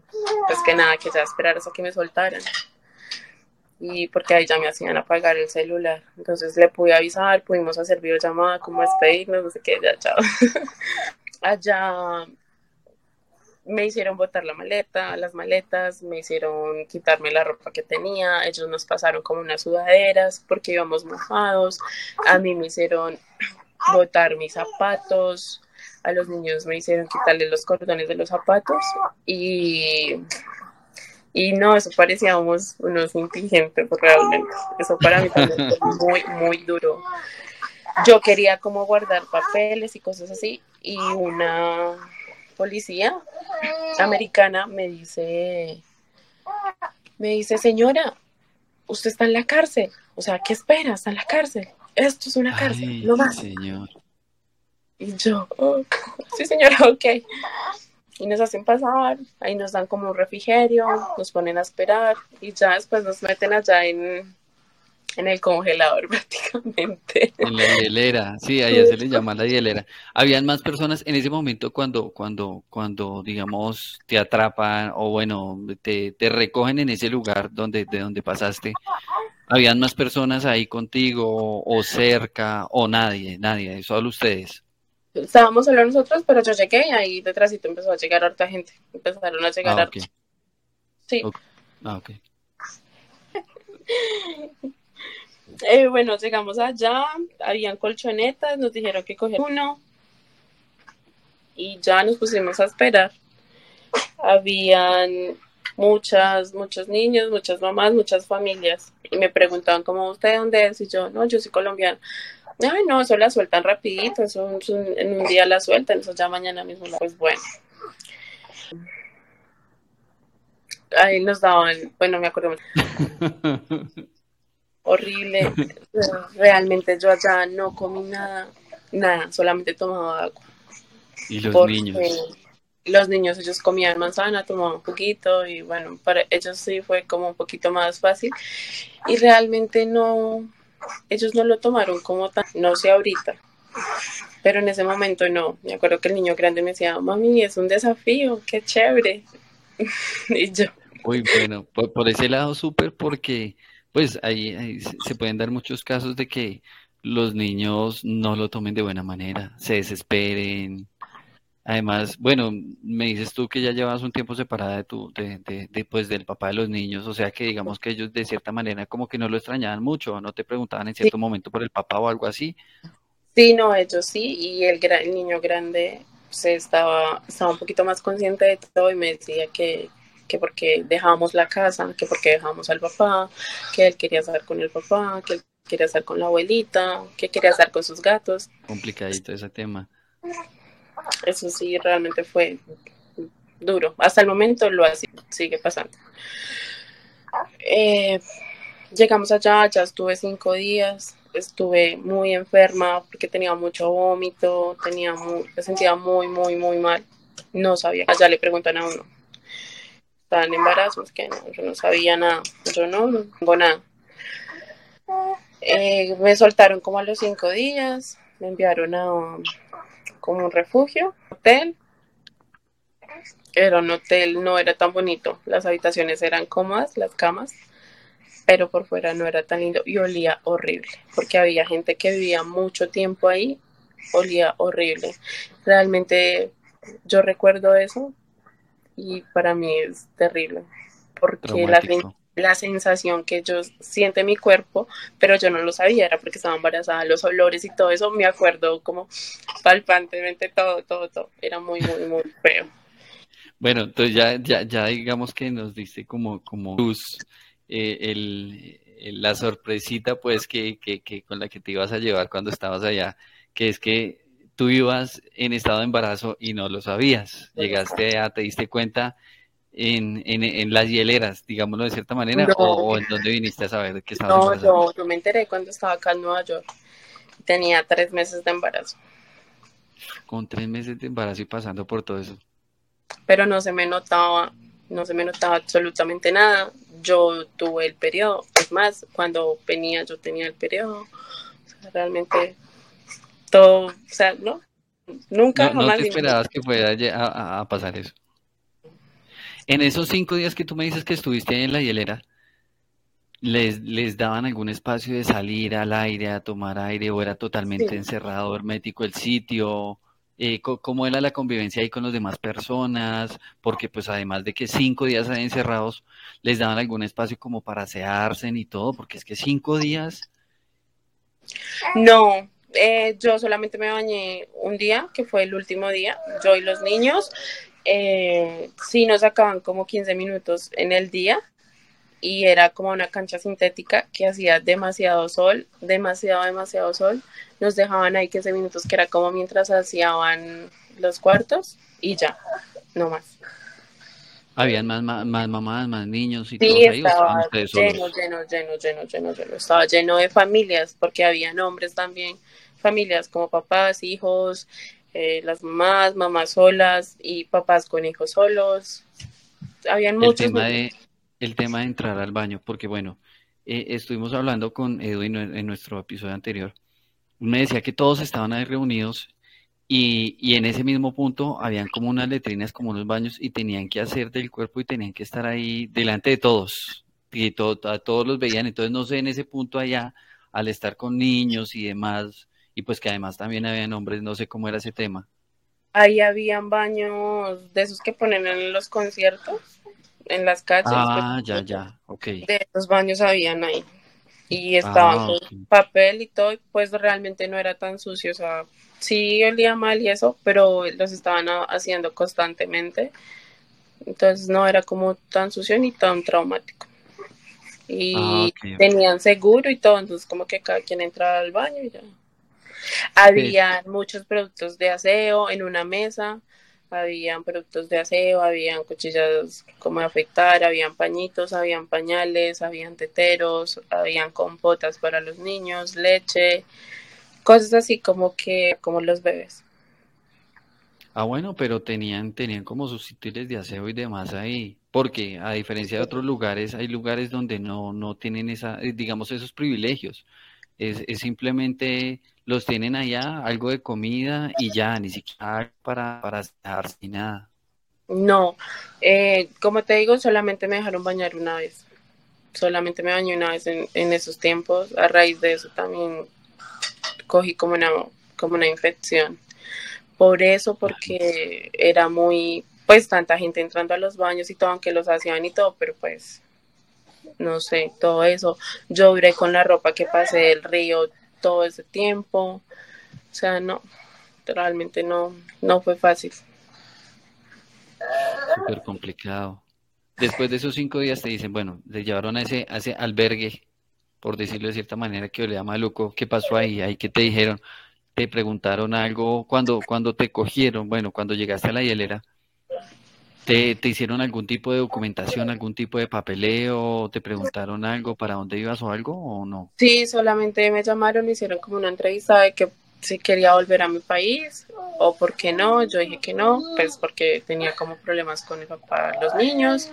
pues que nada, que ya esperar hasta que me soltaran. Y porque ahí ya me hacían apagar el celular. Entonces le pude avisar, pudimos hacer videollamada, como despedirnos, no sé qué, ya chao. [laughs] allá me hicieron botar la maleta, las maletas, me hicieron quitarme la ropa que tenía, ellos nos pasaron como unas sudaderas porque íbamos mojados, a mí me hicieron [clears throat] botar mis zapatos, a los niños me hicieron quitarle los cordones de los zapatos y, y no, eso parecíamos unos inteligentes realmente, eso para mí también fue muy, muy duro. Yo quería como guardar papeles y cosas así y una policía americana me dice, me dice, señora, usted está en la cárcel. O sea, ¿qué espera? Está en la cárcel. Esto es una cárcel, no más. Señor. Y yo, oh, sí, señora, ok. Y nos hacen pasar, ahí nos dan como un refrigerio, nos ponen a esperar y ya después nos meten allá en, en el congelador [laughs] prácticamente. En la hielera, sí, allá se le llama la hielera. Habían más personas en ese momento cuando, cuando, cuando, digamos, te atrapan o bueno, te, te recogen en ese lugar donde, de donde pasaste. ¿Habían más personas ahí contigo o cerca o nadie, nadie, solo ustedes? Estábamos solo nosotros, pero yo llegué y ahí detrás y empezó a llegar harta gente. Empezaron a llegar ah, Sí. Ah, ok. [laughs] Eh, bueno, llegamos allá, habían colchonetas, nos dijeron que cogían uno y ya nos pusimos a esperar. Habían muchas, muchos niños, muchas mamás, muchas familias y me preguntaban como usted dónde es y yo, no, yo soy colombiana. Ay, no, eso la sueltan rapidito, eso, en un día la sueltan, eso ya mañana mismo. Pues bueno. ahí nos daban, bueno, me acuerdo. [laughs] Horrible. Realmente yo allá no comí nada, nada, solamente tomaba agua. ¿Y los niños? Los niños, ellos comían manzana, tomaban un poquito y bueno, para ellos sí fue como un poquito más fácil. Y realmente no, ellos no lo tomaron como tan, no sé ahorita, pero en ese momento no. Me acuerdo que el niño grande me decía, mami, es un desafío, qué chévere. [laughs] y yo. Muy bueno, por, ese lado súper porque pues ahí, se pueden dar muchos casos de que los niños no lo tomen de buena manera, se desesperen. Además, bueno, me dices tú que ya llevas un tiempo separada de tu, de, de, pues, del papá de los niños, o sea que digamos que ellos de cierta manera como que no lo extrañaban mucho, no te preguntaban en cierto momento por el papá o algo así. Sí, no, ellos sí, y el, el niño grande se estaba, estaba un poquito más consciente de todo y me decía que, que porque dejábamos la casa, que porque dejábamos al papá, que él quería estar con el papá, que él quería estar con la abuelita, que quería estar con sus gatos. Complicadito ese tema. Eso sí, realmente fue duro. Hasta el momento lo así, sigue pasando. Eh, llegamos allá, ya estuve cinco días, estuve muy enferma porque tenía mucho vómito, tenía muy, me sentía muy, muy, muy mal. No sabía. Allá le preguntan a uno, ¿están embarazos? Que no, yo no sabía nada. Yo no, no tengo nada. Eh, me soltaron como a los cinco días, me enviaron a como un refugio, hotel. Era un hotel, no era tan bonito. Las habitaciones eran cómodas, las camas pero por fuera no era tan lindo y olía horrible, porque había gente que vivía mucho tiempo ahí, olía horrible. Realmente yo recuerdo eso y para mí es terrible, porque la, la, sensación que yo siente en mi cuerpo, pero yo no lo sabía, era porque estaba embarazada, los olores y todo eso, me acuerdo como palpantemente todo, todo, todo, era muy, muy, muy [laughs] feo. Bueno, entonces ya, ya, ya digamos que nos diste como, como luz eh, el, la sorpresita pues que, que, que, con la que te ibas a llevar cuando estabas allá, que es que tú ibas en estado de embarazo y no lo sabías. Llegaste a, te diste cuenta en, en, en las hieleras, digámoslo de cierta manera, o, en dónde viniste a saber que estabas No, yo, yo, me enteré cuando estaba acá en Nueva York. Tenía tres meses de embarazo. Con tres meses de embarazo y pasando por todo eso. Pero no se me notaba no se me notaba absolutamente nada. Yo tuve el periodo, es más, cuando venía yo tenía el periodo. O sea, realmente todo, o sea, no, nunca no, te esperabas que fuera a, a, pasar eso. En esos cinco días que tú me dices que estuviste ahí en la hielera, ¿les, ¿les daban algún espacio de salir al aire, a tomar aire, o era totalmente encerrado, hermético el sitio? eh, cómo era la convivencia ahí con las demás personas, porque pues además de que cinco días ahí encerrados, les daban algún espacio como para asearse y todo, porque es que cinco días... No, eh, yo solamente me bañé un día, que fue el último día, yo y los niños. Eh, sí nos sacaban como 15 minutos en el día y era como una cancha sintética que hacía demasiado sol, demasiado, demasiado sol. Nos dejaban ahí 15 minutos, que era como mientras hacían los cuartos y ya, no más. Habían más, más, mamás, más niños y sí, todo estaba lleno, lleno, lleno, lleno, lleno, lleno, estaba lleno de familias, porque habían hombres también, familias como papás, hijos, eh, las mamás, mamás solas y papás con hijos solos. Habían muchos el tema de entrar al baño, porque bueno, eh, estuvimos hablando con Edwin en nuestro episodio anterior. Me decía que todos estaban ahí reunidos y, y, en ese mismo punto habían como unas letrinas, como unos baños y tenían que hacer del cuerpo y tenían que estar ahí delante de todos. Y todo, a todos los veían. Entonces, no sé, en ese punto allá, al estar con niños y demás, y pues que además también habían hombres, no sé cómo era ese tema. Ahí habían baños de esos que ponen en los conciertos en las calles. Pues, ah, ya, ya, ok. De los baños habían ahí. Y estaban ah, con papel y todo, pues realmente no era tan sucio, o sea, sí olía mal y eso, pero los estaban haciendo constantemente. Entonces no era como tan sucio ni tan traumático. Y ah, tenían seguro y todo, entonces como que cada quien entraba al baño y ya. Había muchos productos de aseo en una mesa, habían productos de aseo, habían cuchillas como afeitar, habían pañitos, habían pañales, habían teteros, habían compotas para los niños, leche, cosas así como que como los bebés. Ah, bueno, pero tenían, tenían como sus sitios de aseo y demás ahí, porque a diferencia de otros lugares, hay lugares donde no, no tienen esa, eh, digamos, esos privilegios. Es, es simplemente los tienen allá, algo de comida y ya, ni siquiera para, para ni nada. No, eh, como te digo, solamente me dejaron bañar una vez. Solamente me bañé una vez en, en esos tiempos. A raíz de eso también cogí como una, como una infección. Por eso, porque era muy, pues tanta gente entrando a los baños y todo, aunque los hacían y todo, pero pues, no sé, todo eso. Yo duré con la ropa que pasé del río todo ese tiempo. O sea, no, realmente no, no fue fácil. Súper complicado. Después de esos cinco días te dicen, bueno, le llevaron a ese, a ese albergue, por decirlo de cierta manera, que olía maluco. ¿Qué pasó ahí? ¿Ahí qué te dijeron? te preguntaron algo cuando, cuando te cogieron, bueno, cuando llegaste a la hielera, ¿te, te hicieron algún tipo de documentación, algún tipo de papeleo, te preguntaron algo para dónde ibas o algo o no? Sí, solamente me llamaron, me hicieron como una entrevista de que si quería volver a mi país o por qué no, yo dije que no, pues porque tenía como problemas con el papá, los niños,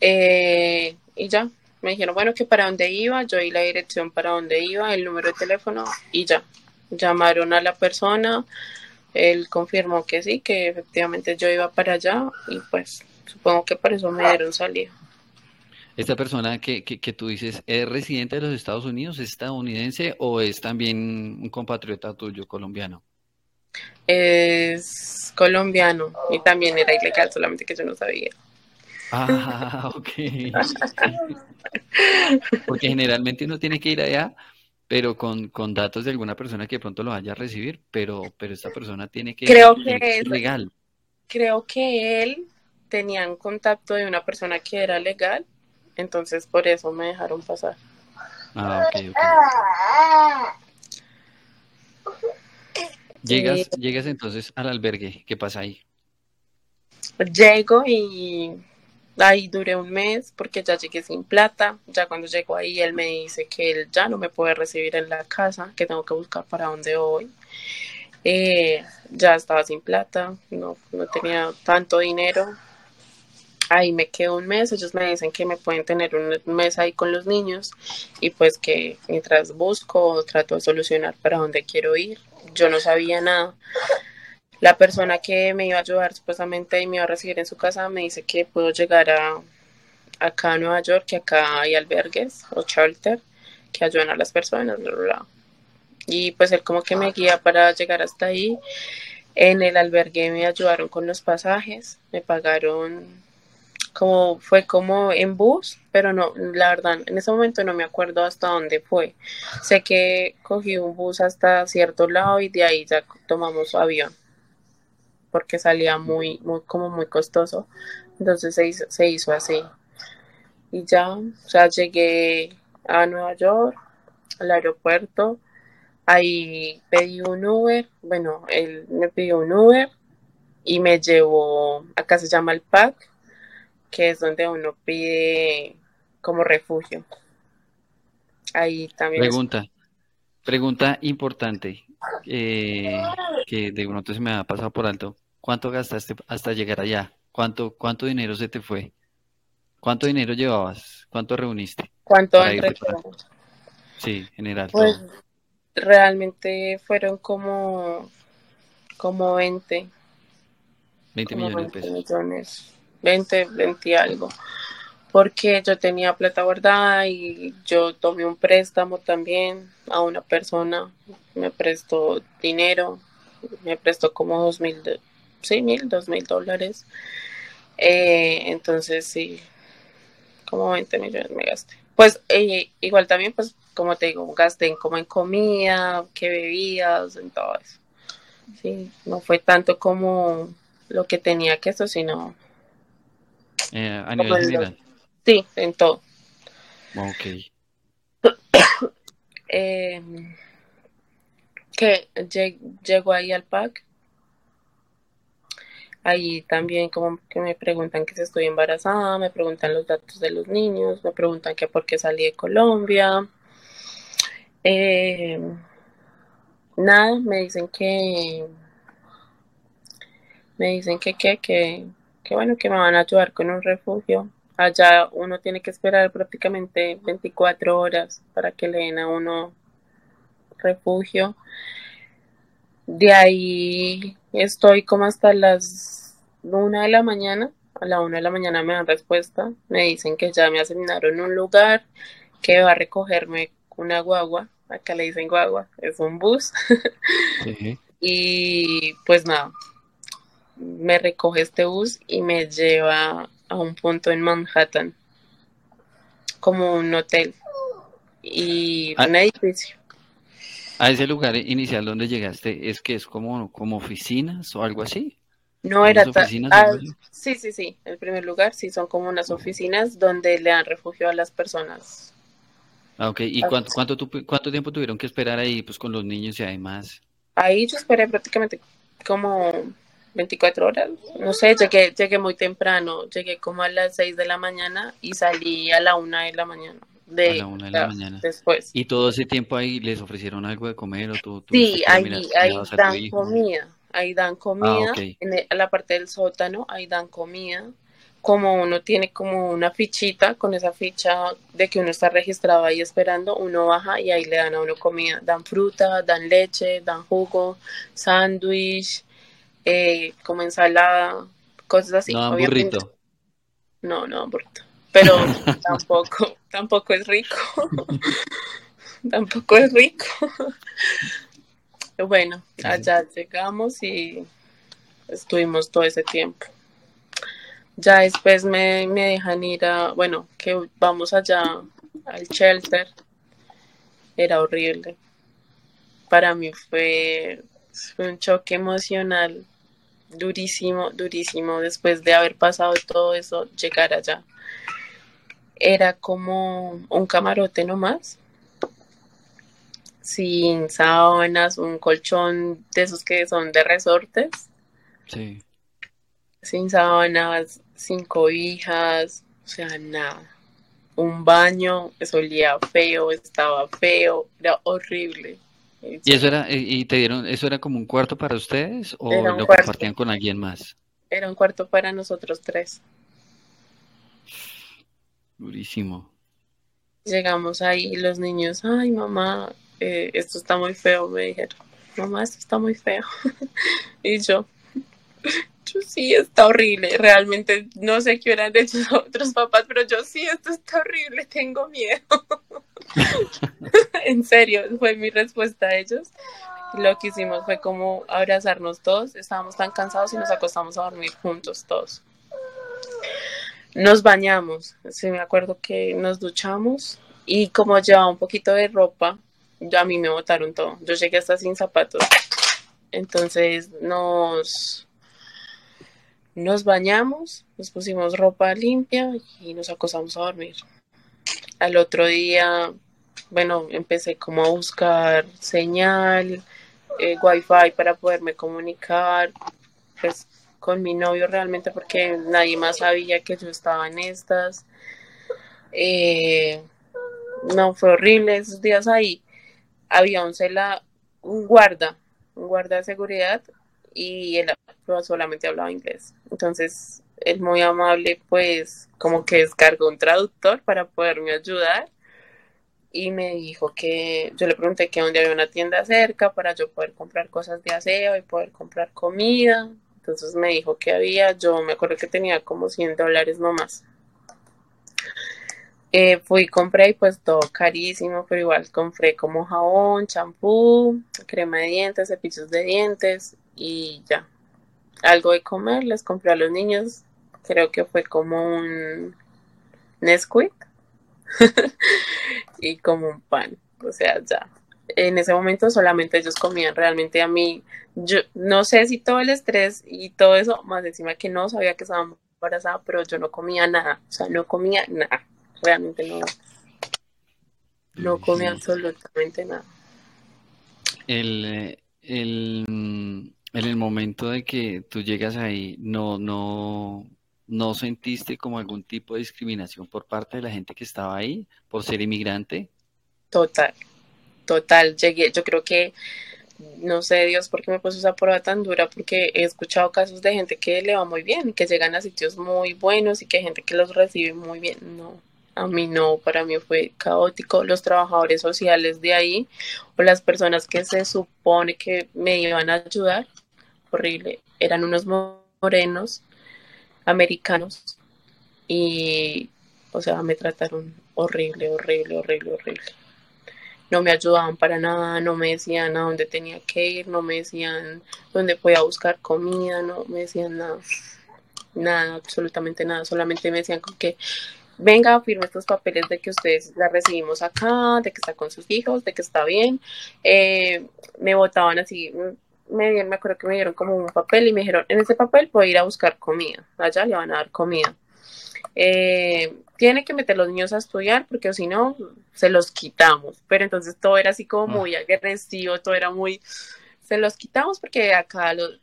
eh, y ya, me dijeron, bueno, que para dónde iba, yo di la dirección para dónde iba, el número de teléfono y ya, llamaron a la persona, él confirmó que sí, que efectivamente yo iba para allá y pues supongo que por eso me dieron salida. ¿Esta persona que, que, tú dices es residente de los Estados Unidos, es estadounidense o es también un compatriota tuyo colombiano? Es colombiano y también era ilegal, solamente que yo no sabía. Ah, [laughs] ok. [laughs] Porque generalmente uno tiene que ir allá pero con, con, datos de alguna persona que de pronto lo vaya a recibir, pero, pero esta persona tiene que creo que es legal. Creo que él tenía un contacto de una persona que era legal, entonces por eso me dejaron pasar. Ah, ok, ok. Llegas, llegas entonces al albergue, ¿qué pasa ahí? Llego y Ahí duré un mes porque ya llegué sin plata. Ya cuando llego ahí, él me dice que él ya no me puede recibir en la casa, que tengo que buscar para dónde voy. Eh, ya estaba sin plata, no, no tenía tanto dinero. Ahí me quedo un mes. Ellos me dicen que me pueden tener un mes ahí con los niños y pues que mientras busco, trato de solucionar para dónde quiero ir. Yo no sabía nada la persona que me iba a ayudar supuestamente y me iba a recibir en su casa me dice que puedo llegar a acá a Nueva York, que acá hay albergues o charter que ayudan a las personas, Y pues él como que me guía para llegar hasta ahí. En el albergue me ayudaron con los pasajes, me pagaron como fue como en bus, pero no, la verdad, en ese momento no me acuerdo hasta dónde fue. Sé que cogí un bus hasta cierto lado y de ahí ya tomamos avión porque salía muy, muy, como muy costoso. Entonces se hizo, se hizo así. Y ya, o llegué a Nueva York, al aeropuerto. Ahí pedí un Uber. Bueno, él me pidió un Uber y me llevó, acá se llama el PAC, que es donde uno pide como refugio. Ahí también. Pregunta, pregunta importante eh, que de pronto se me ha pasado por alto. ¿Cuánto gastaste hasta llegar allá? ¿Cuánto, cuánto dinero se te fue? ¿Cuánto dinero llevabas? ¿Cuánto reuniste? ¿Cuánto entre Sí, general. Pues realmente fueron como, como 20. 20 millones de pesos. Millones, 20, 20 algo. Porque yo tenía plata guardada y yo tomé un préstamo también a una persona. Me prestó dinero. Me prestó como dos mil sí, mil, dos mil dólares. Eh, entonces, sí, como 20 millones me gasté. Pues eh, igual también, pues, como te digo, gasté en, como en comida, que bebidas, en todo eso. Sí, no fue tanto como lo que tenía que eso, sino... Eh, a nivel general. Sí, en todo. Ok. [coughs] eh, que llego ahí al pack Ahí también como que me preguntan que si estoy embarazada, me preguntan los datos de los niños, me preguntan que por qué salí de Colombia. Eh, nada, me dicen que me dicen que, que, que, que bueno, que me van a ayudar con un refugio. Allá uno tiene que esperar prácticamente 24 horas para que le den a uno refugio. De ahí estoy como hasta las una de la mañana. A la una de la mañana me dan respuesta. Me dicen que ya me asignaron un lugar, que va a recogerme una guagua. Acá le dicen guagua, es un bus. [laughs] y pues nada, me recoge este bus y me lleva a un punto en Manhattan, como un hotel y ah. un edificio. A ese lugar inicial donde llegaste, ¿es que es como, como oficinas o algo así? No era oficinas, ah, Sí, sí, sí. El primer lugar sí son como unas oficinas donde le dan refugio a las personas. Ah, ok. ¿Y cuánto, cuánto, cuánto tiempo tuvieron que esperar ahí pues con los niños y además? Ahí yo esperé prácticamente como 24 horas. No sé, llegué, llegué muy temprano. Llegué como a las 6 de la mañana y salí a la 1 de la mañana de, a la una de la mañana. Después. ¿Y todo ese tiempo ahí les ofrecieron algo de comer o tú? sí, ahí, ahí dan comida, ahí dan comida, ah, en, la parte del sótano, ahí dan comida. Como uno tiene como una fichita, con esa ficha de que uno está registrado ahí esperando, uno baja y ahí le dan a uno comida. Dan fruta, dan leche, dan jugo, sándwich, eh, como ensalada, cosas así. No, burrito. No, no, burrito pero [laughs] tampoco, tampoco es rico. [laughs] tampoco es rico. bueno, allá llegamos y estuvimos todo ese tiempo. Ya después me, me dejan ir a, bueno, que vamos allá al shelter. Era horrible. Para mí fue, fue un choque emocional durísimo, durísimo después de haber pasado todo eso, llegar allá era como un camarote nomás, sin sábanas, un colchón de esos que son de resortes. Sí. Sin sábanas, sin cobijas, o sea, nada. Un baño, eso olía feo, estaba feo, era horrible. ¿Y eso era, y te dieron, eso era como un cuarto para ustedes o lo compartían con alguien más? Era un cuarto para nosotros tres. Llegamos ahí y los niños, ay mamá, eh, esto está muy feo, me dijeron. Mamá, esto está muy feo. [laughs] y yo, [laughs] yo sí, está horrible. Realmente no sé qué hubieran hecho otros papás, pero yo sí, esto está horrible, tengo miedo. [laughs] en serio, fue mi respuesta a ellos. Lo que hicimos fue como abrazarnos todos. Estábamos tan cansados y nos acostamos a dormir juntos todos. Nos bañamos, sí me acuerdo que nos duchamos y como llevaba un poquito de ropa, ya a mí me botaron todo. Yo llegué hasta sin zapatos. Entonces nos, nos bañamos, nos pusimos ropa limpia y nos acostamos a dormir. Al otro día, bueno, empecé como a buscar señal, eh, wifi para poderme comunicar. Pues con mi novio realmente porque nadie más sabía que yo estaba en estas. Eh, no, fue horrible esos días ahí. Había un un guarda, un guarda de seguridad y él solamente hablaba inglés. Entonces, él muy amable, pues como que descargó un traductor para poderme ayudar y me dijo que yo le pregunté que dónde había una tienda cerca para yo poder comprar cosas de aseo y poder comprar comida. Entonces me dijo que había, yo me acuerdo que tenía como 100 dólares nomás. Eh, fui, compré y pues todo carísimo, pero igual compré como jabón, champú, crema de dientes, cepillos de dientes y ya. Algo de comer, les compré a los niños, creo que fue como un Nesquik [laughs] y como un pan, o sea, ya. En ese momento solamente ellos comían realmente a mí yo no sé si todo el estrés y todo eso, más encima que no sabía que estaba embarazada, pero yo no comía nada, o sea, no comía nada, realmente no, no comía absolutamente nada. El, el, En el momento de que tú llegas ahí, no, no, no sentiste como algún tipo de discriminación por parte de la gente que estaba ahí por ser inmigrante. Total, total. Llegué, yo creo que no sé Dios por qué me puso esa prueba tan dura, porque he escuchado casos de gente que le va muy bien, que llegan a sitios muy buenos y que hay gente que los recibe muy bien. No, a mí no, para mí fue caótico. Los trabajadores sociales de ahí o las personas que se supone que me iban a ayudar horrible. Eran unos morenos americanos y, o sea, me trataron horrible, horrible, horrible, horrible. No me ayudaban para nada, no me decían a dónde tenía que ir, no me decían dónde podía buscar comida, no me decían nada, nada, absolutamente nada, solamente me decían que venga, firme estos papeles de que ustedes la recibimos acá, de que está con sus hijos, de que está bien. Eh, me votaban así, me, me acuerdo que me dieron como un papel y me dijeron, en ese papel puedo ir a buscar comida, allá le van a dar comida. Eh, tiene que meter los niños a estudiar porque si no, se los quitamos. Pero entonces todo era así como muy agresivo, todo era muy, se los quitamos porque acá, los,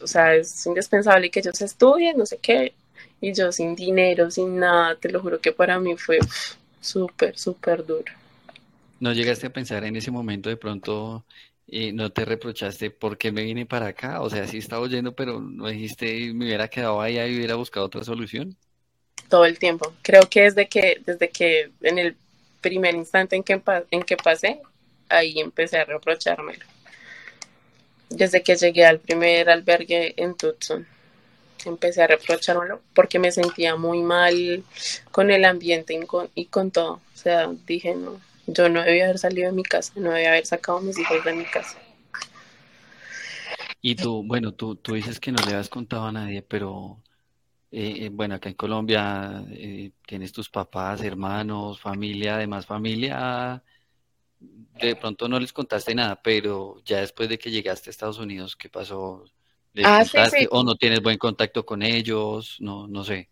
o sea, es indispensable que ellos estudien, no sé qué. Y yo sin dinero, sin nada, te lo juro que para mí fue súper, súper duro. ¿No llegaste a pensar en ese momento de pronto y no te reprochaste por qué me vine para acá. O sea, sí estaba oyendo, pero no dijiste me hubiera quedado allá y hubiera buscado otra solución. Todo el tiempo. Creo que desde que, desde que en el primer instante en que, en que pasé, ahí empecé a reprochármelo. Desde que llegué al primer albergue en Tucson, empecé a reprochármelo porque me sentía muy mal con el ambiente y con, y con todo. O sea, dije, no, yo no debía haber salido de mi casa, no debía haber sacado a mis hijos de mi casa. Y tú, bueno, tú, tú dices que no le has contado a nadie, pero eh, eh, bueno, acá en Colombia eh, tienes tus papás, hermanos, familia, además familia. De pronto no les contaste nada, pero ya después de que llegaste a Estados Unidos, ¿qué pasó? ¿Les ah, contaste o no tienes buen contacto con ellos? No, no sé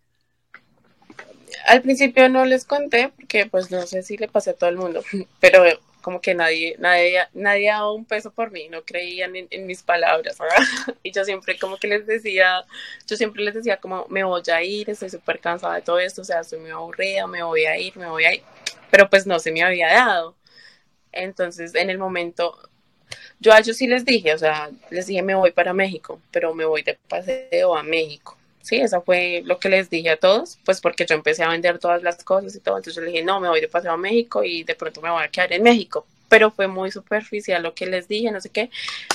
al principio no les conté porque pues no sé si le pasé a todo el mundo, [laughs] pero como que nadie, nadie, nadie daba un peso por mí, no creían en, mis palabras, [laughs] Y yo siempre como que les decía, yo siempre les decía como me voy a ir, estoy súper cansada de todo esto, o sea, estoy muy aburrida, me voy a ir, me voy a ir, pero pues no se me había dado. Entonces en el momento, yo a ellos sí les dije, o sea, les dije me voy para México, pero me voy de paseo a México Sí, eso fue lo que les dije a todos, pues porque yo empecé a vender todas las cosas y todo, entonces yo le dije, no, me voy de paseo a México y de pronto me voy a quedar en México, pero fue muy superficial lo que les dije, no sé qué,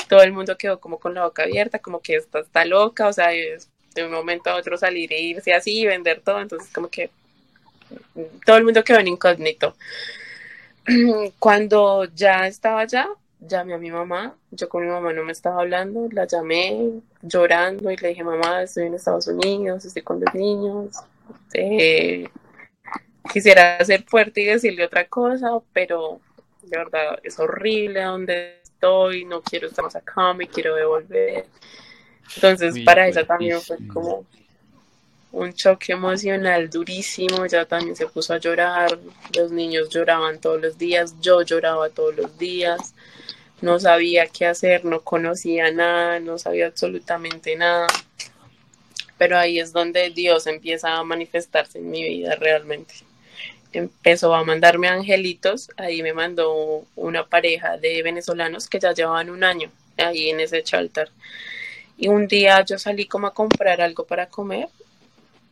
todo el mundo quedó como con la boca abierta, como que está, está loca, o sea, de un momento a otro salir e irse así y vender todo, entonces como que todo el mundo quedó en incógnito. [clears throat] Cuando ya estaba allá, llamé a mi mamá, yo con mi mamá no me estaba hablando, la llamé llorando y le dije, mamá, estoy en Estados Unidos, estoy con los niños, eh, quisiera ser fuerte y decirle otra cosa, pero de verdad es horrible donde estoy, no quiero estar más acá, me quiero devolver. Entonces para ella también fue como un choque emocional durísimo, ella también se puso a llorar, los niños lloraban todos los días, yo lloraba todos los días no sabía qué hacer, no conocía nada, no sabía absolutamente nada. Pero ahí es donde Dios empieza a manifestarse en mi vida realmente. Empezó a mandarme angelitos, ahí me mandó una pareja de venezolanos que ya llevaban un año ahí en ese shelter. Y un día yo salí como a comprar algo para comer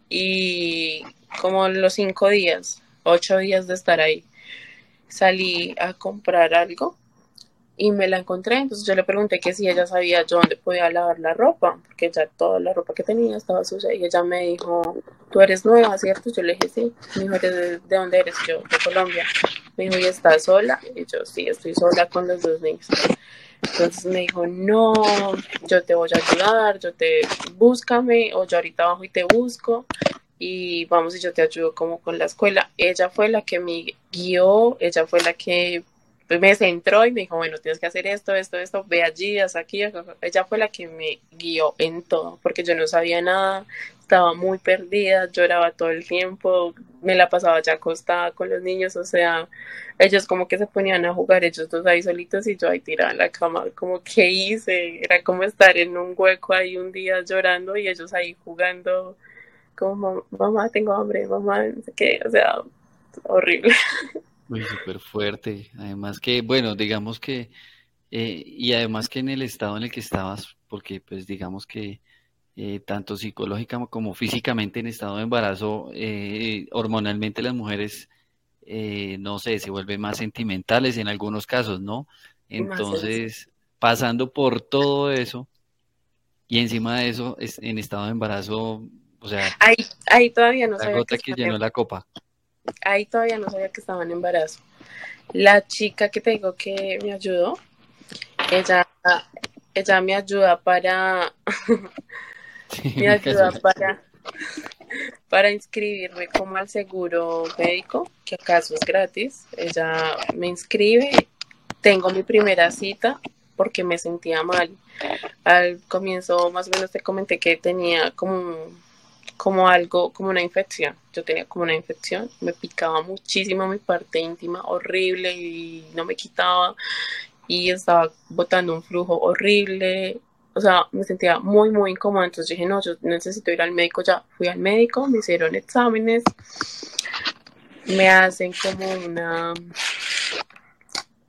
y como los cinco días, ocho días de estar ahí, salí a comprar algo y me la encontré. Entonces yo le pregunté que si ella sabía yo dónde podía lavar la ropa, porque ya toda la ropa que tenía estaba sucia. Y ella me dijo, tú eres nueva, ¿cierto? Yo le dije, sí. Me dijo, ¿de, dónde eres? Yo, de Colombia. Me dijo, ¿y estás sola? Y yo, sí, estoy sola con los dos niños. Entonces me dijo, no, yo te voy a ayudar, yo te, búscame, o yo ahorita bajo y te busco y vamos y yo te ayudo como con la escuela. Ella fue la que me guió, ella fue la que me centró y me dijo, bueno, tienes que hacer esto, esto, esto, ve allí, haz aquí. Ella fue la que me guió en todo, porque yo no sabía nada, estaba muy perdida, lloraba todo el tiempo, me la pasaba ya acostada con los niños, o sea, ellos como que se ponían a jugar, ellos dos ahí solitos y yo ahí tirada en la cama, como que hice, era como estar en un hueco ahí un día llorando y ellos ahí jugando, como mamá, tengo hambre, mamá, no sé qué, o sea, horrible. [laughs] Muy súper fuerte. Además que, bueno, digamos que, eh, y además que en el estado en el que estabas, porque pues digamos que eh, tanto psicológica como físicamente en estado de embarazo, eh, hormonalmente las mujeres, no sé, se vuelven más sentimentales en algunos casos, ¿no? Entonces, pasando por todo eso y encima de eso, en estado de embarazo, o sea, ahí, ahí todavía no la gota que llenó la copa ahí todavía no sabía que estaba en embarazo. La chica que te digo que me ayudó, ella, ella me ayuda para, [laughs] me ayuda para, para inscribirme como al seguro médico, que acaso es gratis. Ella me inscribe, tengo mi primera cita porque me sentía mal. Al comienzo más o menos te comenté que tenía como como algo, como una infección. Yo tenía como una infección, me picaba muchísimo mi parte íntima, horrible, y no me quitaba, y estaba botando un flujo horrible. O sea, me sentía muy, muy incómoda. Entonces dije, no, yo necesito ir al médico. Ya fui al médico, me hicieron exámenes, me hacen como una.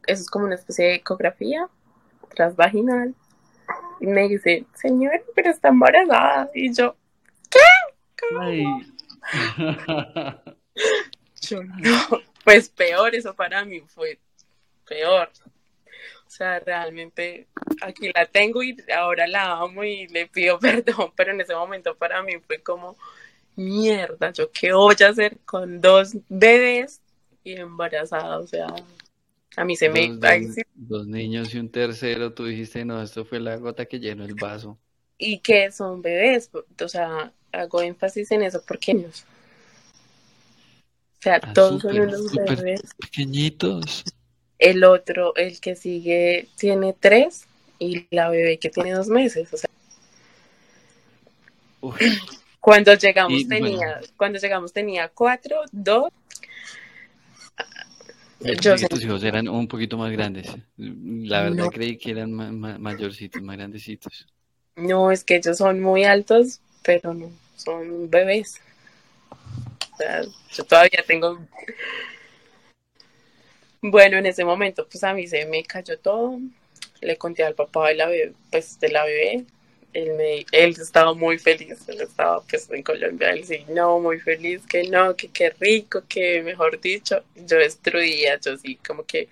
Eso es como una especie de ecografía transvaginal. Y me dice, señor, pero está embarazada. Y yo. Yo no, pues peor, eso para mí fue peor. O sea, realmente aquí la tengo y ahora la amo y le pido [laughs] perdón, pero en ese momento para mí fue como, mierda, ¿yo qué voy a hacer con dos bebés y embarazada? O sea, a mí se me... dos niños y un tercero, tú dijiste, no, esto fue la gota que llenó el vaso. Y que son bebés, o sea, hago énfasis en eso porque ellos. O sea, ah, todos son unos bebés. Pequeñitos. El otro, el que sigue, tiene tres y la bebé que tiene dos meses. O sea. [clears throat] Cuando llegamos tenía, cuando llegamos tenía cuatro, dos. Yo tus hijos eran un poquito más grandes. La verdad creí que eran mayorcitos, más grandecitos. No, es que ellos son muy altos, pero no, son bebés. O sea, yo todavía tengo... Bueno, en ese momento, pues a mí se me cayó todo. Le conté al papá de la bebé, pues de la bebé. Él, me, él estaba muy feliz, él estaba pues en Colombia, él sí, no, muy feliz, que no, que qué rico, que mejor dicho, yo destruía, yo sí, como que,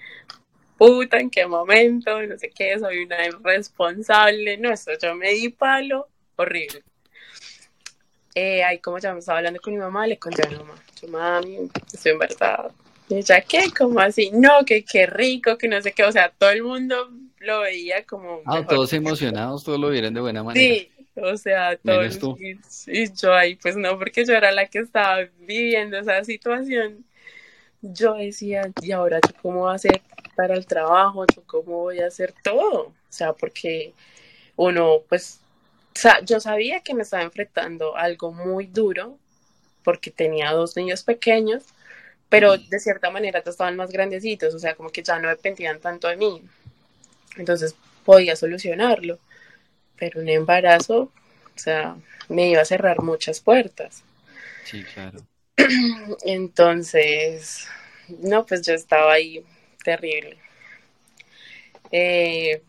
puta, en qué momento, no sé qué, soy una irresponsable, no, eso yo me di palo, horrible eh, ahí como ya me estaba hablando con mi mamá, le conté a mi mamá, yo mami, estoy embarazada. Y ella, ¿qué? Como así, no, que qué rico, que no sé qué, o sea, todo el mundo lo veía como... Ah, todos emocionados, todos lo vieron de buena manera. Sí, o sea, todos... Y, y, yo ahí, pues no, porque yo era la que estaba viviendo esa situación. Yo decía, ¿y ahora yo cómo voy a hacer para el trabajo? ¿Yo cómo voy a hacer todo? O sea, porque uno, pues yo sabía que me estaba enfrentando a algo muy duro porque tenía dos niños pequeños, pero de cierta manera ya estaban más grandecitos, o sea, como que ya no dependían tanto de mí. Entonces podía solucionarlo, pero un embarazo, o sea, me iba a cerrar muchas puertas. Sí, claro. [clears throat] Entonces, no, pues yo estaba ahí terrible. Eh,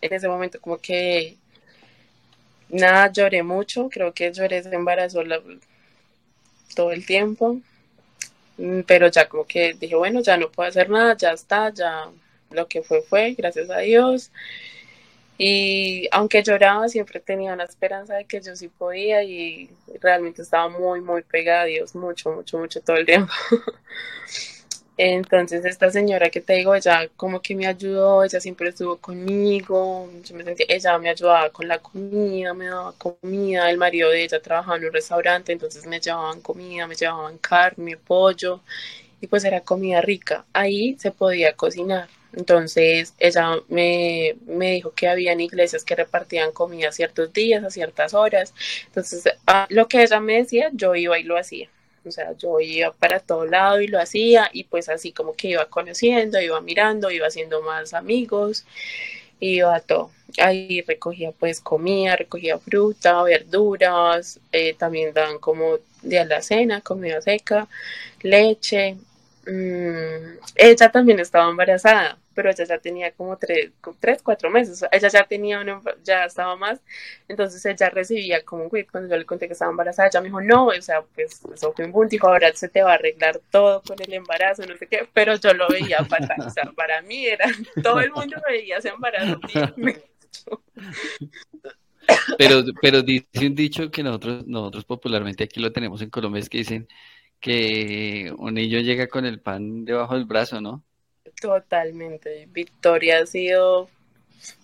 en ese momento como que Nada, lloré mucho, creo que lloré ese embarazo todo el tiempo, mm, pero ya como que dije, bueno, ya no puedo hacer nada, ya está, ya lo que fue fue, gracias a Dios. Y aunque lloraba, siempre tenía la esperanza de que yo sí podía y realmente estaba muy, muy pegada a Dios, mucho, mucho, mucho todo el tiempo. [laughs] Entonces esta señora que te digo, ella como que me ayudó, ella siempre estuvo conmigo, yo me sentía, ella me ayudaba con la comida, me daba comida, el marido de ella trabajaba en un restaurante, entonces me llevaban comida, me llevaban carne, pollo, y pues era comida rica. Ahí se podía cocinar. Entonces ella me, me, dijo que habían iglesias que repartían comida ciertos días, a ciertas horas. Entonces lo que ella me decía, yo iba y lo hacía. O sea, yo iba para todo lado y lo hacía y pues así como que iba conociendo, iba mirando, iba haciendo más amigos, iba a todo. Ahí recogía pues comida, recogía fruta, verduras, eh, también dan como de la cena, comida seca, leche. Mm, ella también estaba embarazada pero ella ya tenía como tres, tres cuatro meses, ella ya tenía, una, ya estaba más, entonces ella recibía como un quit cuando yo le conté que estaba embarazada, ella me dijo, no, o sea, pues eso fue un boom, dijo, ahora se te va a arreglar todo con el embarazo, no sé qué, pero yo lo veía fatal, o sea, para mí era, [laughs] todo el mundo veía ese embarazo, [laughs] pero, pero dice un dicho que nosotros, nosotros popularmente aquí lo tenemos en Colombia, es que dicen que un niño llega con el pan debajo del brazo, ¿no? Totalmente. Victoria ha sido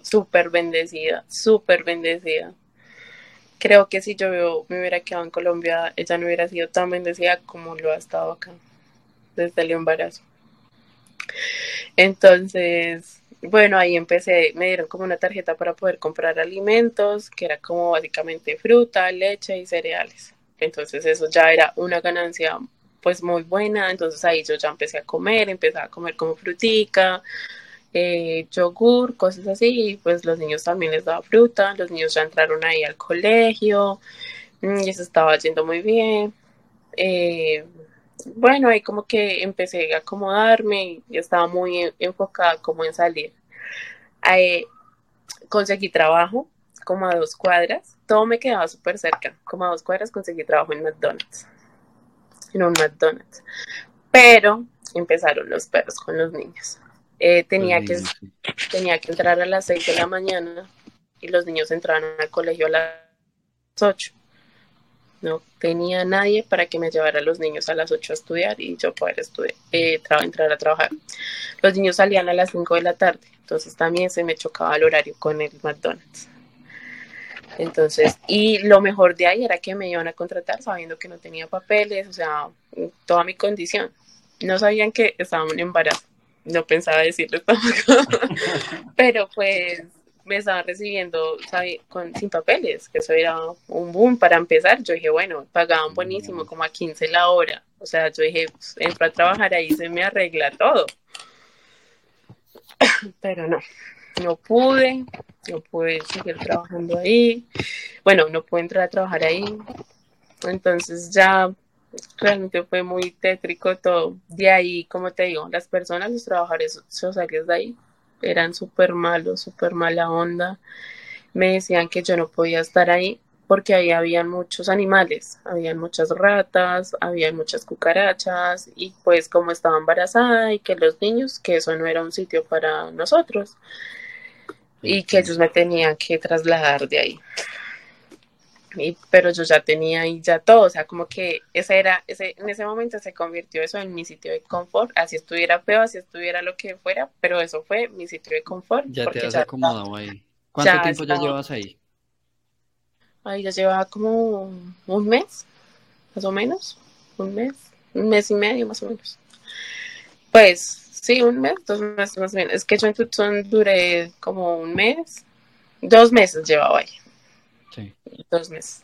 súper bendecida, súper bendecida. Creo que si yo me hubiera quedado en Colombia, ella no hubiera sido tan bendecida como lo ha estado acá, desde el embarazo. Entonces, bueno, ahí empecé, me dieron como una tarjeta para poder comprar alimentos, que era como básicamente fruta, leche y cereales. Entonces eso ya era una ganancia pues muy buena, entonces ahí yo ya empecé a comer, empecé a comer como frutica, eh, yogur, cosas así, pues los niños también les daba fruta, los niños ya entraron ahí al colegio, mm, y eso estaba yendo muy bien. Eh, bueno, ahí como que empecé a acomodarme y estaba muy enfocada como en salir. Ahí conseguí trabajo como a dos cuadras, todo me quedaba súper cerca, como a dos cuadras conseguí trabajo en McDonald's en un McDonald's. Pero empezaron los perros con los niños. Eh, tenía, que, tenía que entrar a las 6 de la mañana y los niños entraban al colegio a las 8. No tenía nadie para que me llevara a los niños a las 8 a estudiar y yo poder estudiar, eh, entrar a trabajar. Los niños salían a las 5 de la tarde, entonces también se me chocaba el horario con el McDonald's. Entonces, y lo mejor de ahí era que me iban a contratar sabiendo que no tenía papeles, o sea, toda mi condición. No sabían que estaba en embarazo, no pensaba decirlo [laughs] pero pues me estaban recibiendo Con, sin papeles, que eso era un boom para empezar. Yo dije, bueno, pagaban buenísimo, como a 15 la hora. O sea, yo dije, pues, entro a trabajar ahí, se me arregla todo. [coughs] pero no, no pude, no pude seguir trabajando ahí. Bueno, no pude entrar a trabajar ahí. Entonces ya realmente fue muy tétrico todo. De ahí, como te digo, las personas, los trabajadores sociales de ahí eran súper malos, súper mala onda. Me decían que yo no podía estar ahí porque ahí habían muchos animales, habían muchas ratas, habían muchas cucarachas y pues como estaba embarazada y que los niños, que eso no era un sitio para nosotros y que ellos me tenían que trasladar de ahí. Y, pero yo ya tenía ahí ya todo, o sea, como que ese era, ese, en ese momento se convirtió eso en mi sitio de confort, así estuviera feo, así estuviera lo que fuera, pero eso fue mi sitio de confort. Ya te has acomodado ahí. ¿Cuánto tiempo ya llevas ahí? Ahí ya llevaba como un mes, más o menos, un mes, un mes y medio más o menos. Pues Sí, un mes, dos meses más menos. Es que yo en Tucson duré como un mes, dos meses llevaba ahí. Sí. Dos meses.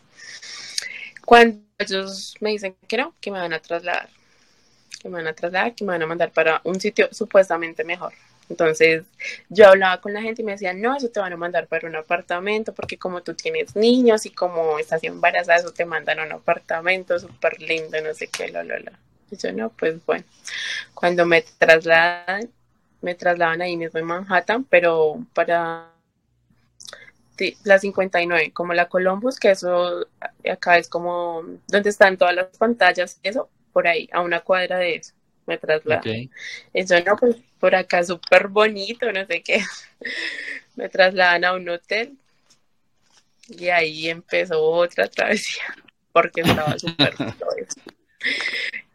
Cuando ellos me dicen que no, que me van a trasladar, que me van a trasladar, que me van a mandar para un sitio supuestamente mejor. Entonces yo hablaba con la gente y me decían, no, eso te van a mandar para un apartamento porque como tú tienes niños y como estás embarazada, eso te mandan a un apartamento súper lindo, no sé qué, lo, lo, lo. Y yo no, pues bueno, cuando me trasladan, me trasladan ahí mismo en Manhattan, pero para la 59, como la Columbus, que eso acá es como donde están todas las pantallas, eso, por ahí, a una cuadra de eso, me trasladan. Y yo no, pues por acá súper bonito, no sé qué. [laughs] me trasladan a un hotel y ahí empezó otra travesía, porque estaba [laughs] súper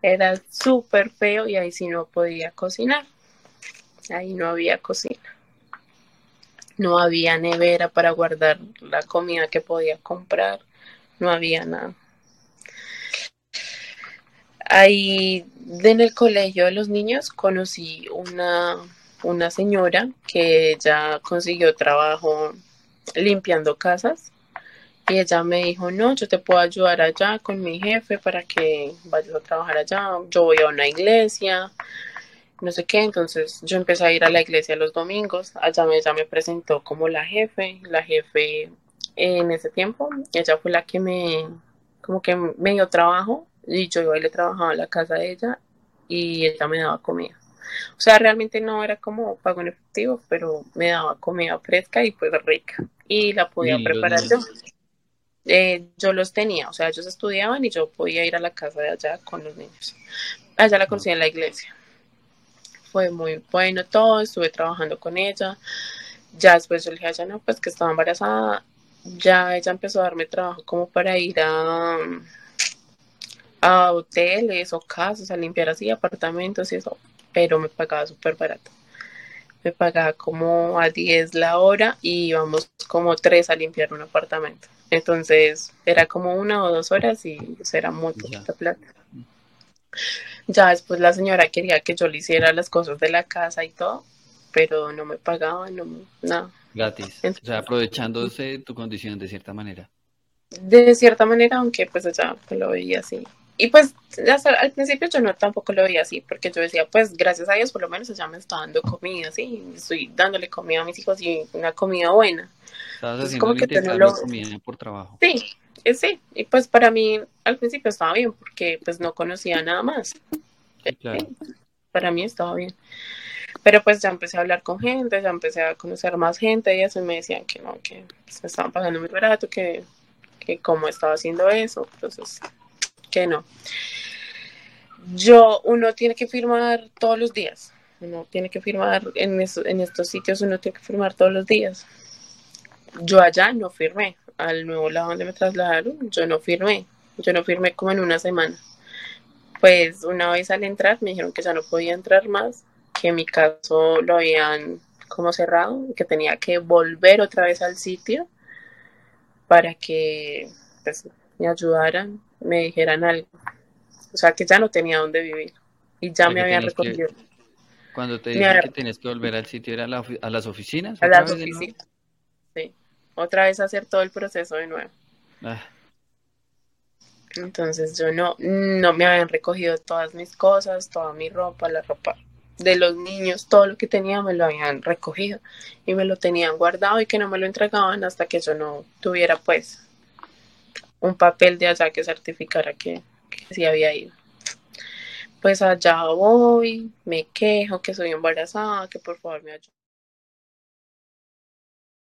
era súper feo y ahí sí no podía cocinar. Ahí no había cocina. No había nevera para guardar la comida que podía comprar. No había nada. ahí en el colegio de los niños conocí una, una señora que ya consiguió trabajo limpiando casas y ella me dijo, no, yo te puedo ayudar allá con mi jefe para que vayas a trabajar allá, yo voy a una iglesia, no sé qué, entonces yo empecé a ir a la iglesia los domingos, allá me, ella me presentó como la jefe, la jefe en ese tiempo, ella fue la que me, como que me dio trabajo y yo iba y le trabajaba en la casa de ella y ella me daba comida. O sea, realmente no era como pago en efectivo, pero me daba comida fresca y pues rica y la podía preparar yo. Eh, yo los tenía, o sea, ellos estudiaban y yo podía ir a la casa de allá con los niños. Allá la conocí en la iglesia. Fue muy bueno todo, estuve trabajando con ella. Ya después yo le dije a ella, no, pues que estaba embarazada. Ya ella empezó a darme trabajo como para ir a, a hoteles o casas, a limpiar así apartamentos y eso, pero me pagaba súper barato. Me pagaba como a 10 la hora y íbamos como tres a limpiar un apartamento. Entonces era como una o dos horas y eso era muy poquita plata. Ya después la señora quería que yo le hiciera las cosas de la casa y todo, pero no me pagaba, no, nada. Gratis. o sea, aprovechándose tu condición de cierta manera. De cierta manera, aunque pues ya lo veía así. Y pues al principio yo no tampoco lo veía así, porque yo decía, pues gracias a Dios por lo menos ella me está dando comida, sí, estoy dándole comida a mis hijos y una comida buena. Estabas como que lo... comida por trabajo. Sí, eh, sí, y pues para mí al principio estaba bien, porque pues no conocía nada más. Para mí estaba bien. Pero pues ya empecé a hablar con gente, ya empecé a conocer más gente y eso me decían que no, que pues, me estaban pagando muy barato, que, que cómo estaba haciendo eso, entonces que no. Yo, uno tiene que firmar todos los días, uno tiene que firmar en, en estos sitios, uno tiene que firmar todos los días. Yo allá no firmé, al nuevo lado donde me trasladaron, yo no firmé, yo no firmé como en una semana. Pues una vez al entrar me dijeron que ya no podía entrar más, que mi caso lo habían como cerrado, que tenía que volver otra vez al sitio para que pues, me ayudaran, me dijeran algo. O sea, que ya no tenía dónde vivir y ya me habían recogido. cuando te dijeron que tenías que volver al sitio, ¿era a las oficinas? A las oficinas, sí. Otra vez hacer todo el proceso de nuevo. Ah. Entonces yo no, no me habían recogido todas mis cosas, toda mi ropa, la ropa de los niños, todo lo que tenía me lo habían recogido y me lo tenían guardado y que no me lo entregaban hasta que yo no tuviera pues un papel de allá que certificara que, sí había ido. Pues allá voy, me quejo que soy embarazada, que por favor me ayuden